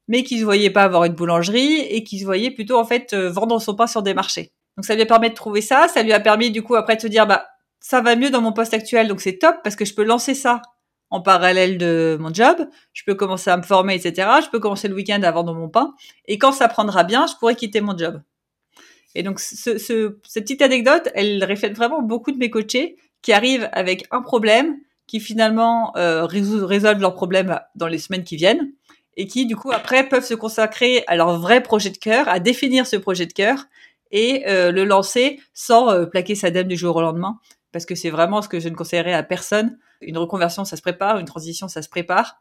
Mais qu'il ne voyait pas avoir une boulangerie et qu'il se voyait plutôt en fait euh, vendre son pain sur des marchés. Donc ça lui a permis de trouver ça. Ça lui a permis du coup après de se dire bah ça va mieux dans mon poste actuel, donc c'est top parce que je peux lancer ça en parallèle de mon job. Je peux commencer à me former, etc. Je peux commencer le week-end à vendre mon pain. Et quand ça prendra bien, je pourrais quitter mon job. Et donc, ce, ce, cette petite anecdote, elle reflète vraiment beaucoup de mes coachés qui arrivent avec un problème, qui finalement euh, résolvent leur problème dans les semaines qui viennent, et qui du coup après peuvent se consacrer à leur vrai projet de cœur, à définir ce projet de cœur et euh, le lancer sans euh, plaquer sa dème du jour au lendemain, parce que c'est vraiment ce que je ne conseillerais à personne. Une reconversion, ça se prépare, une transition, ça se prépare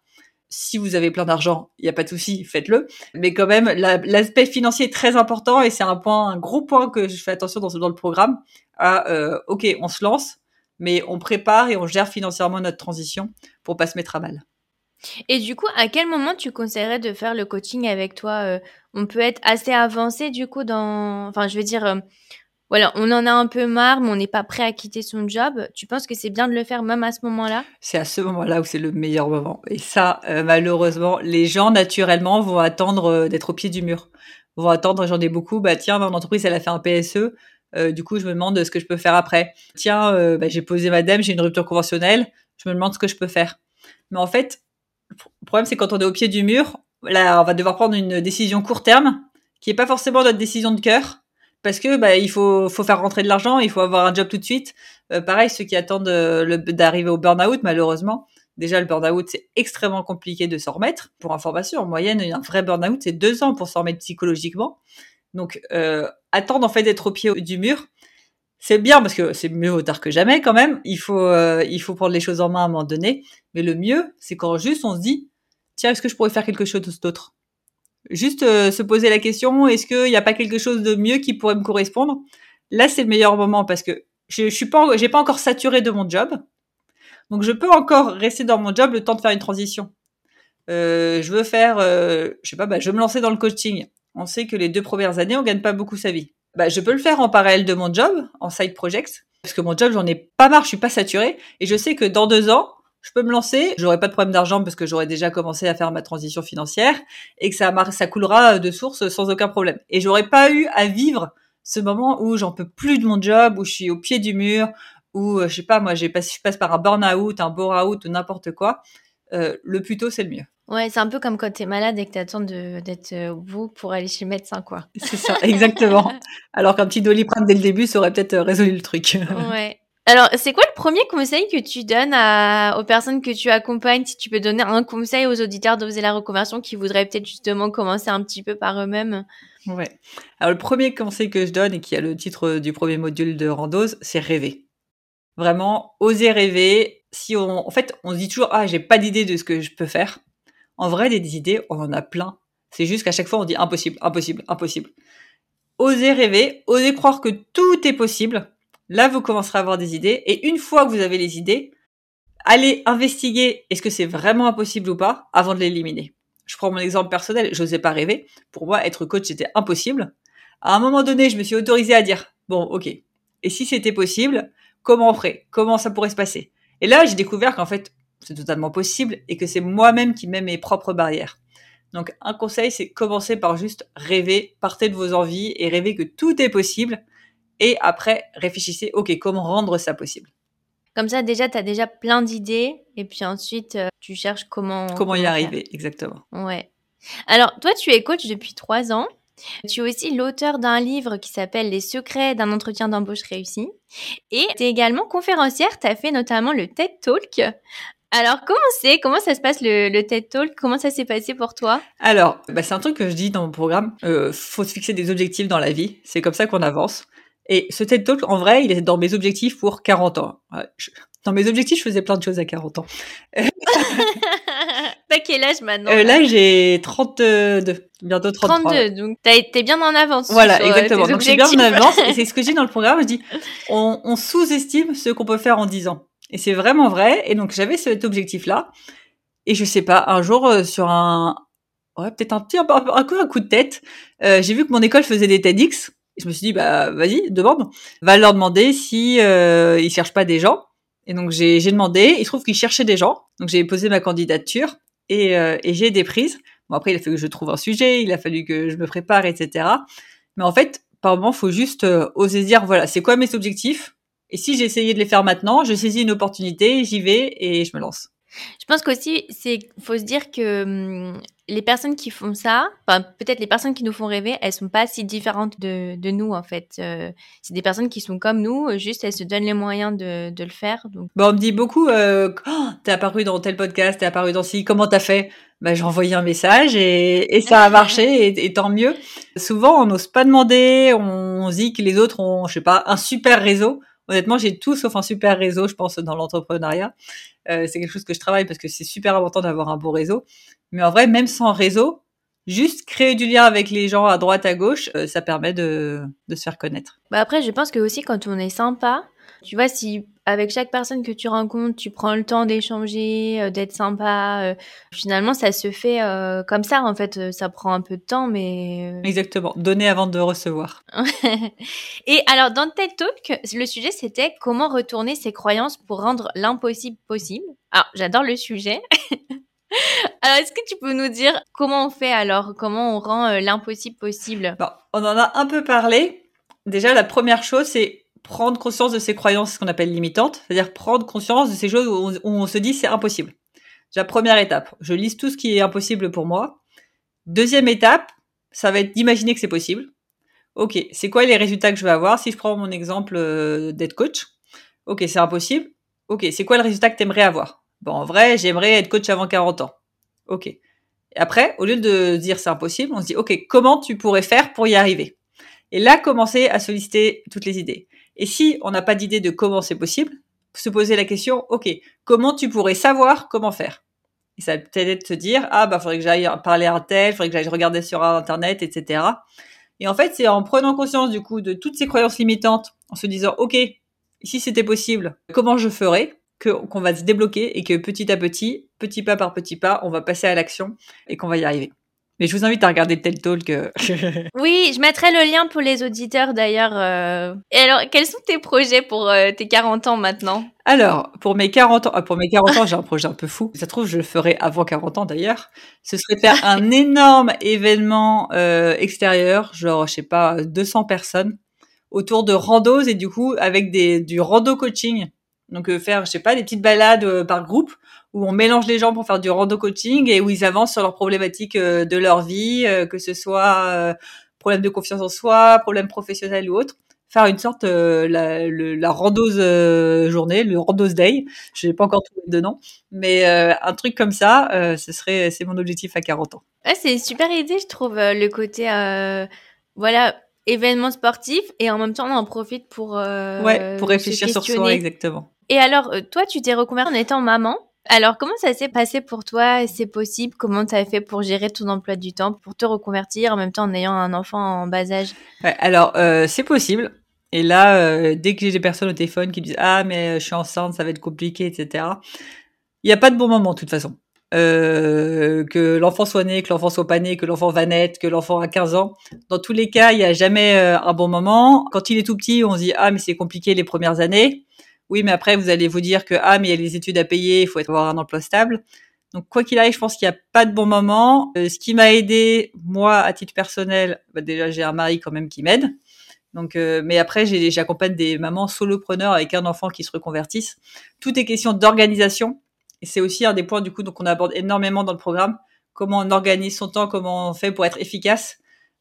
si vous avez plein d'argent, il n'y a pas de souci, faites-le. Mais quand même, l'aspect financier est très important et c'est un point, un gros point que je fais attention dans, le programme. À, euh, ok, on se lance, mais on prépare et on gère financièrement notre transition pour pas se mettre à mal.
Et du coup, à quel moment tu conseillerais de faire le coaching avec toi? Euh, On peut être assez avancé du coup dans, enfin, je veux dire, euh, voilà, on en a un peu marre, mais on n'est pas prêt à quitter son job. Tu penses que c'est bien de le faire même à ce moment-là?
C'est à ce moment-là où c'est le meilleur moment. Et ça, euh, malheureusement, les gens naturellement vont attendre euh, d'être au pied du mur. Vont attendre, j'en ai beaucoup, bah tiens, mon entreprise, elle a fait un PSE. Euh, du coup, je me demande ce que je peux faire après. Tiens, bah, j'ai posé madame, j'ai une rupture conventionnelle. Je me demande ce que je peux faire. Mais en fait, le problème, c'est quand on est au pied du mur, là, on va devoir prendre une décision court terme, qui n'est pas forcément notre décision de cœur parce que bah, il faut, faut faire rentrer de l'argent, il faut avoir un job tout de suite. Euh, pareil, ceux qui attendent euh, d'arriver au burn-out, malheureusement, déjà le burn-out, c'est extrêmement compliqué de s'en remettre. Pour information, en moyenne, un vrai burn-out, c'est deux ans pour s'en remettre psychologiquement. Donc, euh, attendre en fait d'être au pied du mur, c'est bien parce que c'est mieux au tard que jamais quand même. Il faut, il faut prendre les choses en main à un moment donné. Mais le mieux, c'est quand juste on se dit, tiens, est-ce que je pourrais faire quelque chose d'autre? Juste euh, se poser la question, est-ce qu'il n'y a pas quelque chose de mieux qui pourrait me correspondre? Là, c'est le meilleur moment parce que je, je suis pas, pas encore saturé de mon job, donc je peux encore rester dans mon job le temps de faire une transition. Euh, je veux faire, euh, je sais pas, bah, je veux me lancer dans le coaching. On sait que les deux premières années, on gagne pas beaucoup sa vie. Bah, je peux le faire en parallèle de mon job, en side project, parce que mon job, j'en ai pas marre, je suis pas saturé, et je sais que dans deux ans, je peux me lancer, j'aurai pas de problème d'argent parce que j'aurai déjà commencé à faire ma transition financière et que ça, ça coulera de source sans aucun problème. Et j'aurais pas eu à vivre ce moment où j'en peux plus de mon job, où je suis au pied du mur, où euh, je sais pas, moi, j'ai je passe par un burn-out, un bore-out ou n'importe quoi. Euh, le plus tôt, c'est le mieux.
Ouais, c'est un peu comme quand tu es malade et que tu attends d'être euh, au bout pour aller chez le médecin, quoi.
C'est ça, exactement. Alors qu'un petit doliprane dès le début, ça aurait peut-être résolu le truc.
ouais. Alors, c'est quoi le premier conseil que tu donnes à, aux personnes que tu accompagnes? Si tu peux donner un conseil aux auditeurs d'oser la reconversion qui voudraient peut-être justement commencer un petit peu par eux-mêmes?
Ouais. Alors, le premier conseil que je donne et qui a le titre du premier module de Randose, c'est rêver. Vraiment, oser rêver. Si on, en fait, on se dit toujours, ah, j'ai pas d'idée de ce que je peux faire. En vrai, des idées, on en a plein. C'est juste qu'à chaque fois, on dit impossible, impossible, impossible. Osez rêver, osez croire que tout est possible Là, vous commencerez à avoir des idées. Et une fois que vous avez les idées, allez investiguer est-ce que c'est vraiment impossible ou pas avant de l'éliminer. Je prends mon exemple personnel, je n'osais pas rêver. Pour moi, être coach, c'était impossible. À un moment donné, je me suis autorisée à dire, bon, ok. Et si c'était possible, comment on ferait? Comment ça pourrait se passer? Et là, j'ai découvert qu'en fait, c'est totalement possible et que c'est moi-même qui mets mes propres barrières. Donc, un conseil, c'est commencer par juste rêver, partez de vos envies et rêver que tout est possible et après, réfléchissez, OK, comment rendre ça possible?
Comme ça, déjà, tu as déjà plein d'idées. Et puis ensuite, euh, tu cherches comment...
Comment y arriver, exactement.
Ouais. Alors, toi, tu es coach depuis trois ans. Tu es aussi l'auteur d'un livre qui s'appelle Les secrets d'un entretien d'embauche réussi. Et tu es également conférencière. Tu as fait notamment le TED Talk. Alors, comment c'est? Comment ça se passe le, le, TED Talk? Comment ça s'est passé pour toi?
Alors, bah, c'est un truc que je dis dans mon programme. Euh, faut se fixer des objectifs dans la vie. C'est comme ça qu'on avance. Et ce TED Talk, en vrai, il est dans mes objectifs pour 40 ans. Dans mes objectifs, je faisais plein de choses à 40 ans.
T'as quel âge maintenant
euh, Là, j'ai 32, bientôt 33.
32, donc t'es bien en avance.
Voilà, euh, exactement. Donc, suis bien en avance. et c'est ce que dis dans le programme. Je dis, on, on sous-estime ce qu'on peut faire en 10 ans. Et c'est vraiment vrai. Et donc, j'avais cet objectif-là. Et je sais pas, un jour, euh, sur un, ouais, peut-être un petit, un, un, coup, un coup de tête, euh, j'ai vu que mon école faisait des TEDx je me suis dit, bah vas-y, demande. Va leur demander si euh, ils cherchent pas des gens. Et donc j'ai demandé. Il se trouve qu'ils cherchaient des gens. Donc j'ai posé ma candidature et, euh, et j'ai des prises. Bon après il a fallu que je trouve un sujet, il a fallu que je me prépare, etc. Mais en fait, par moment, faut juste euh, oser dire voilà, c'est quoi mes objectifs? Et si j'ai essayé de les faire maintenant, je saisis une opportunité, j'y vais et je me lance.
Je pense qu'aussi, c'est faut se dire que hum, les personnes qui font ça, enfin peut-être les personnes qui nous font rêver, elles sont pas si différentes de, de nous en fait. Euh, c'est des personnes qui sont comme nous, juste elles se donnent les moyens de, de le faire. Donc.
Bon, on me dit beaucoup, euh, oh, t'es apparu dans tel podcast, t'es apparu dans ci, comment t'as fait? Bah, J'ai envoyé un message et, et ça a marché et, et, tant mieux. Souvent, on n'ose pas demander, on, se dit que les autres ont, je sais pas, un super réseau. Honnêtement, j'ai tout sauf un super réseau, je pense, dans l'entrepreneuriat. Euh, c'est quelque chose que je travaille parce que c'est super important d'avoir un bon réseau. Mais en vrai, même sans réseau, juste créer du lien avec les gens à droite, à gauche, euh, ça permet de, de se faire connaître.
Bah après, je pense que aussi quand on est sympa, tu vois, si avec chaque personne que tu rencontres, tu prends le temps d'échanger, euh, d'être sympa, euh, finalement, ça se fait euh, comme ça. En fait, ça prend un peu de temps, mais
exactement. Donner avant de recevoir.
Et alors, dans TED Talk, le sujet c'était comment retourner ses croyances pour rendre l'impossible possible. Alors, j'adore le sujet. Alors, est-ce que tu peux nous dire comment on fait alors? Comment on rend l'impossible possible?
Bon, On en a un peu parlé. Déjà, la première chose, c'est prendre conscience de ces croyances, ce qu'on appelle limitantes, c'est-à-dire prendre conscience de ces choses où on, se dit c'est impossible. La première étape, je lise tout ce qui est impossible pour moi. Deuxième étape, ça va être d'imaginer que c'est possible. Ok, c'est quoi les résultats que je vais avoir Si je prends mon exemple euh, d'être coach, ok, c'est impossible. Ok, c'est quoi le résultat que tu aimerais avoir? Bon, en vrai, j'aimerais être coach avant 40 ans. Ok. Après, au lieu de dire c'est impossible, on se dit ok, comment tu pourrais faire pour y arriver? Et là, commencer à solliciter toutes les idées. Et si on n'a pas d'idée de comment c'est possible, se poser la question, OK, comment tu pourrais savoir comment faire? Et ça peut être de se dire, ah, bah, faudrait que j'aille parler à un tel, faudrait que j'aille regarder sur Internet, etc. Et en fait, c'est en prenant conscience, du coup, de toutes ces croyances limitantes, en se disant, OK, si c'était possible, comment je ferais qu'on va se débloquer et que petit à petit, petit pas par petit pas, on va passer à l'action et qu'on va y arriver? Mais je vous invite à regarder tel talk.
oui, je mettrai le lien pour les auditeurs d'ailleurs. Euh. Et alors, quels sont tes projets pour euh, tes 40 ans maintenant?
Alors, pour mes 40 ans, pour mes 40 ans, j'ai un projet un peu fou. Ça se trouve, je le ferai avant 40 ans d'ailleurs. Ce serait faire un énorme événement euh, extérieur, genre, je sais pas, 200 personnes autour de randos et du coup avec des du rando coaching. Donc faire, je sais pas, des petites balades par groupe où on mélange les gens pour faire du rando coaching et où ils avancent sur leurs problématiques euh, de leur vie, euh, que ce soit euh, problème de confiance en soi, problème professionnel ou autre. faire une sorte euh, la, le, la randouse euh, journée, le randouse day. Je n'ai pas encore trouvé de nom, mais euh, un truc comme ça, ce serait c'est mon objectif à 40 ans.
Ouais, c'est une super idée, je trouve le côté voilà événement sportif et en même temps on en profite pour
ouais pour réfléchir sur soi exactement.
Et alors toi tu t'es reconvertie en étant maman. Alors, comment ça s'est passé pour toi? C'est possible? Comment tu as fait pour gérer ton emploi du temps, pour te reconvertir en même temps en ayant un enfant en bas âge?
Ouais, Alors, euh, c'est possible. Et là, euh, dès que j'ai des personnes au téléphone qui disent Ah, mais je suis enceinte, ça va être compliqué, etc. Il n'y a pas de bon moment, de toute façon. Euh, que l'enfant soit né, que l'enfant soit pas né, que l'enfant va naître, que l'enfant a 15 ans. Dans tous les cas, il n'y a jamais euh, un bon moment. Quand il est tout petit, on se dit Ah, mais c'est compliqué les premières années. Oui, mais après, vous allez vous dire que, ah, mais il y a les études à payer, il faut avoir un emploi stable. Donc, quoi qu'il arrive, je pense qu'il n'y a pas de bon moment. Euh, ce qui m'a aidé, moi, à titre personnel, bah, déjà, j'ai un mari quand même qui m'aide. Donc, euh, mais après, j'accompagne des mamans solopreneurs avec un enfant qui se reconvertissent. Tout est question d'organisation. Et c'est aussi un des points, du coup, donc on aborde énormément dans le programme. Comment on organise son temps, comment on fait pour être efficace.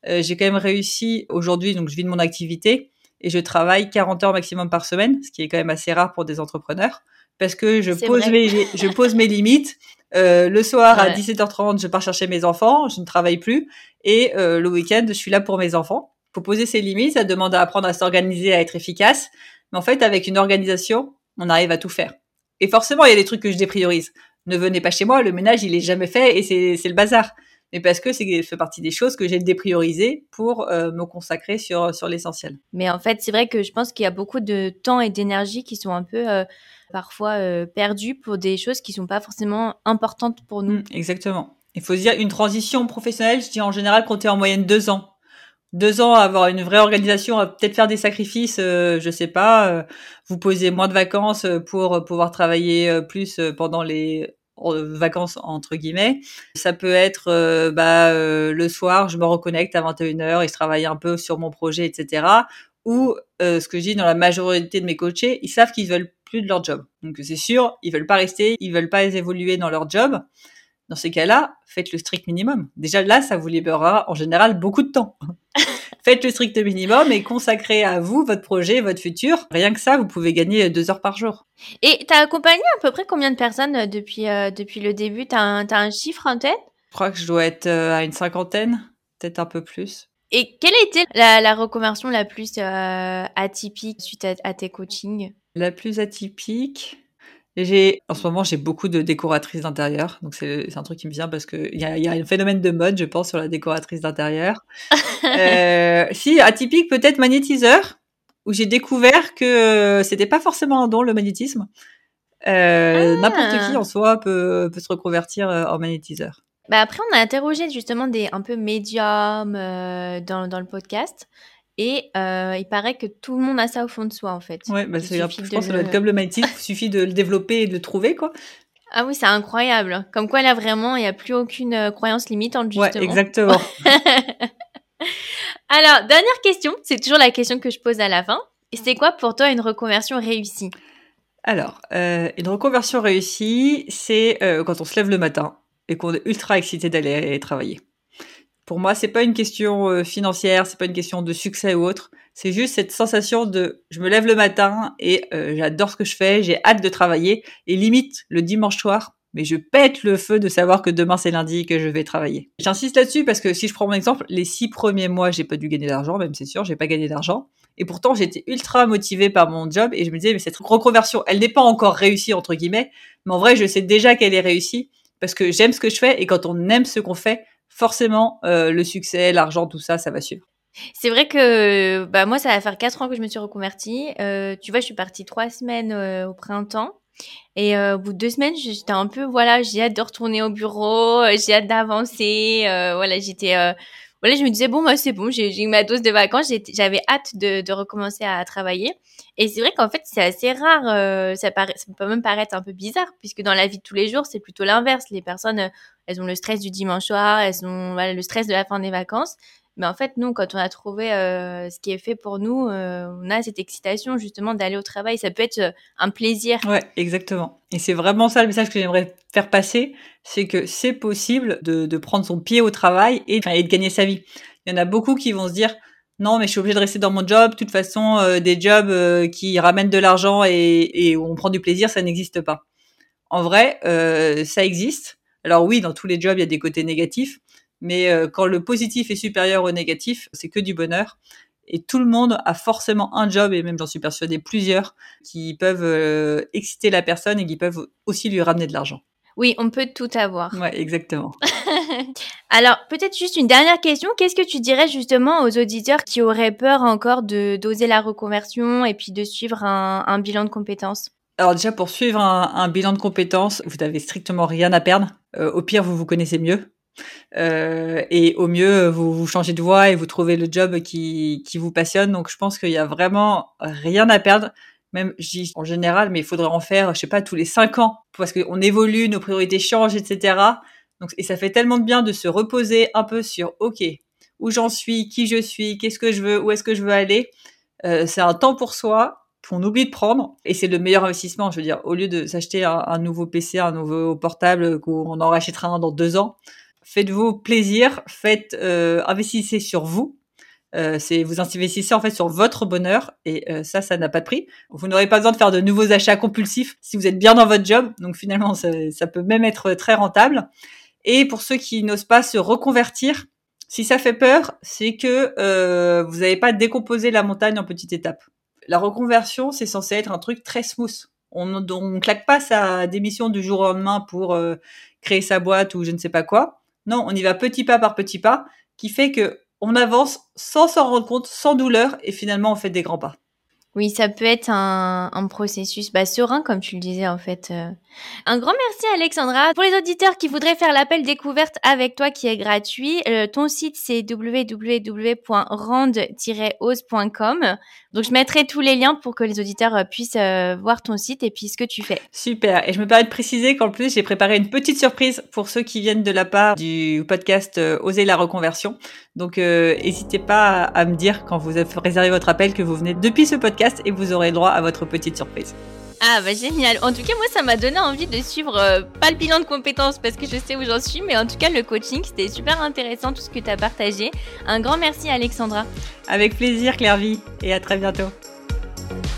Euh, j'ai quand même réussi aujourd'hui, donc je vis de mon activité et je travaille 40 heures maximum par semaine, ce qui est quand même assez rare pour des entrepreneurs, parce que je pose mes je pose mes limites. Euh, le soir à 17h30, je pars chercher mes enfants, je ne travaille plus, et euh, le week-end, je suis là pour mes enfants. Faut poser ses limites, ça demande à apprendre à s'organiser, à être efficace. Mais en fait, avec une organisation, on arrive à tout faire. Et forcément, il y a des trucs que je dépriorise. Ne venez pas chez moi, le ménage, il est jamais fait et c'est le bazar mais parce que c'est fait partie des choses que j'ai dépriorisées pour euh, me consacrer sur sur l'essentiel.
Mais en fait, c'est vrai que je pense qu'il y a beaucoup de temps et d'énergie qui sont un peu euh, parfois euh, perdus pour des choses qui sont pas forcément importantes pour nous. Mmh,
exactement. Il faut se dire une transition professionnelle, je dis en général compter en moyenne deux ans. Deux ans à avoir une vraie organisation, à peut-être faire des sacrifices, je sais pas, vous posez moins de vacances pour pouvoir travailler plus pendant les vacances entre guillemets. Ça peut être euh, bah, euh, le soir, je me reconnecte à 21h et je travaille un peu sur mon projet, etc. Ou euh, ce que je dis dans la majorité de mes coachés, ils savent qu'ils veulent plus de leur job. Donc c'est sûr, ils veulent pas rester, ils veulent pas évoluer dans leur job. Dans ces cas-là, faites le strict minimum. Déjà là, ça vous libérera en général beaucoup de temps. faites le strict minimum et consacrez à vous, votre projet, votre futur. Rien que ça, vous pouvez gagner deux heures par jour.
Et tu as accompagné à peu près combien de personnes euh, depuis, euh, depuis le début? Tu as, un chiffre en tête?
Je crois que je dois être euh, à une cinquantaine, peut-être un peu plus.
Et quelle a été la, reconversion la plus atypique suite à, tes coachings?
La plus atypique? J'ai, en ce moment, j'ai beaucoup de décoratrices d'intérieur. Donc, c'est, un truc qui me vient parce qu'il y a, y a un phénomène de mode, je pense, sur la décoratrice d'intérieur. euh, si, atypique, peut-être magnétiseur, où j'ai découvert que c'était pas forcément un don, le magnétisme. Euh, N'importe qui, ah. en soi, peut, peut se reconvertir euh, en magnétiseur.
Bah après, on a interrogé justement des un peu médiums euh, dans, dans le podcast. Et euh, il paraît que tout le monde a ça au fond de soi, en fait.
Ouais, bah c'est, je pense que ça doit être comme le magnétisme, il suffit de le développer et de le trouver, quoi.
Ah oui, c'est incroyable. Comme quoi, là, vraiment, il n'y a plus aucune euh, croyance limitante, justement.
Ouais, exactement.
Alors, dernière question, c'est toujours la question que je pose à la fin. C'est quoi pour toi une reconversion réussie?
Alors, euh, une reconversion réussie, c'est quand on se lève le matin et qu'on est ultra excité d'aller travailler. Pour moi, c'est pas une question euh, financière, c'est pas une question de succès ou autre. C'est juste cette sensation de je me lève le matin et euh, j'adore ce que je fais, j'ai hâte de travailler et limite le dimanche soir, mais je pète le feu de savoir que demain c'est lundi et que je vais travailler. J'insiste là-dessus parce que si je prends mon exemple, les six premiers mois, j'ai pas dû gagner d'argent, même c'est sûr, j'ai pas gagné d'argent. Et pourtant, j'étais ultra motivée par mon job et je me disais, mais cette reconversion, elle n'est pas encore réussie, entre guillemets, mais en vrai, je sais déjà qu'elle est réussie parce que j'aime ce que je fais et quand on aime ce qu'on fait, forcément, euh, le succès, l'argent, tout ça, ça va suivre.
C'est vrai que bah moi, ça va faire quatre ans que je me suis reconvertie. Euh, tu vois, je suis partie trois semaines euh, au printemps. Et au bout de deux semaines, j'étais un peu, voilà, j'ai hâte de retourner au bureau, j'ai hâte d'avancer. voilà, j'étais voilà, je me disais, bon, moi, c'est bon, j'ai eu ma dose de vacances, j'avais hâte de, recommencer à travailler. Et c'est vrai qu'en fait, c'est assez rare, euh, ça, peut même paraître un peu bizarre, puisque dans la vie de tous les jours, c'est plutôt l'inverse. Les personnes, euh, elles ont le stress du dimanche soir, elles ont le stress de la fin des vacances. Mais en fait, nous, quand on a trouvé euh, ce qui est fait pour nous, euh, on a cette excitation justement d'aller au travail. Ça peut être euh, un plaisir.
Ouais, exactement. Et c'est vraiment ça le message que j'aimerais faire passer, c'est que c'est possible de, de, prendre son pied au travail et, et, de gagner sa vie. Il y en a beaucoup qui vont se dire, non, mais je suis obligée de rester dans mon job. De toute façon, euh, des jobs euh, qui ramènent de l'argent et, et, où on prend du plaisir, ça n'existe pas. En vrai, euh, ça existe. Alors oui, dans tous les jobs, il y a des côtés négatifs, mais quand le positif est supérieur au négatif, c'est que du bonheur. Et tout le monde a forcément un job, et même j'en suis persuadée plusieurs, qui peuvent exciter la personne et qui peuvent aussi lui ramener de l'argent.
Oui, on peut tout avoir.
Ouais, exactement.
Alors, peut-être juste une dernière question. Qu'est-ce que tu dirais justement aux auditeurs qui auraient peur encore de d'oser la reconversion et puis de suivre un, bilan de compétences?
Alors déjà pour suivre un, bilan de compétences, vous n'avez strictement rien à perdre. Euh, au pire, vous vous connaissez mieux. Euh, et au mieux, vous, changez de voie et vous trouvez le job qui, qui vous passionne. Donc je pense qu'il y a vraiment rien à perdre même je en général, mais il faudrait en faire, je sais pas, tous les cinq ans, parce qu'on évolue, nos priorités changent, etc. Donc, et ça fait tellement de bien de se reposer un peu sur, ok, où j'en suis, qui je suis, qu'est-ce que je veux, où est-ce que je veux aller. Euh, c'est un temps pour soi qu'on oublie de prendre, et c'est le meilleur investissement. Je veux dire, au lieu de s'acheter un, nouveau PC, un nouveau portable, qu'on en rachètera un dans deux ans, faites-vous plaisir, faites, euh, investissez sur vous euh, c'est vous investissez en fait sur votre bonheur et euh, ça, ça n'a pas de prix. Vous n'aurez pas besoin de faire de nouveaux achats compulsifs si vous êtes bien dans votre job. Donc finalement, ça, ça peut même être très rentable. Et pour ceux qui n'osent pas se reconvertir, si ça fait peur, c'est que euh, vous n'avez pas décomposé la montagne en petites étapes. La reconversion, c'est censé être un truc très smooth. On ne claque pas sa démission du jour au lendemain pour euh, créer sa boîte ou je ne sais pas quoi. Non, on y va petit pas par petit pas, qui fait que on avance sans s'en rendre compte, sans douleur, et finalement on fait des grands pas.
Oui, ça peut être un, processus bah, serein, comme tu le disais en fait. Euh. Un grand merci Alexandra. Pour les auditeurs qui voudraient faire l'appel découverte avec toi qui est gratuit, euh, ton site c'est www.rand-ose.com. Donc je mettrai tous les liens pour que les auditeurs euh, puissent voir ton site et puis ce que tu fais.
Super. Et je me permets de préciser qu'en plus j'ai préparé une petite surprise pour ceux qui viennent de la part du podcast Oser la reconversion. Donc n'hésitez pas à me dire quand vous réservé votre appel que vous venez depuis ce podcast et vous aurez droit à votre petite surprise.
Ah bah génial. En tout cas, moi ça m'a donné envie de suivre euh, pas le bilan de compétences parce que je sais où j'en suis, mais en tout cas le coaching, c'était super intéressant tout ce que tu as partagé. Un grand merci Alexandra.
Avec plaisir Clairvy et à très bientôt.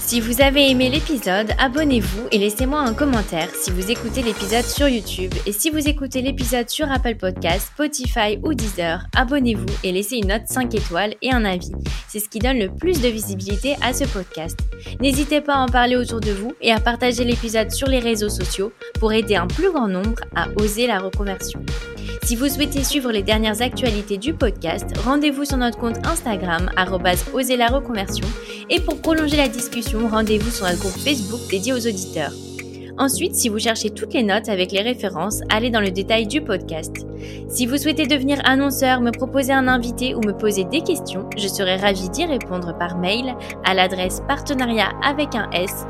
Si vous avez aimé l'épisode, abonnez-vous et laissez-moi un commentaire si vous écoutez l'épisode sur YouTube. Et si vous écoutez l'épisode sur Apple Podcast, Spotify ou Deezer, abonnez-vous et laissez une note 5 étoiles et un avis. C'est ce qui donne le plus de visibilité à ce podcast. N'hésitez pas à en parler autour de vous et à partager l'épisode sur les réseaux sociaux pour aider un plus grand nombre à oser la reconversion. Si vous souhaitez suivre les dernières actualités du podcast, rendez-vous sur notre compte Instagram, oser la reconversion. Et pour prolonger la discussion, rendez-vous sur notre groupe Facebook dédié aux auditeurs. Ensuite, si vous cherchez toutes les notes avec les références, allez dans le détail du podcast. Si vous souhaitez devenir annonceur, me proposer un invité ou me poser des questions, je serai ravie d'y répondre par mail à l'adresse partenariat avec un s,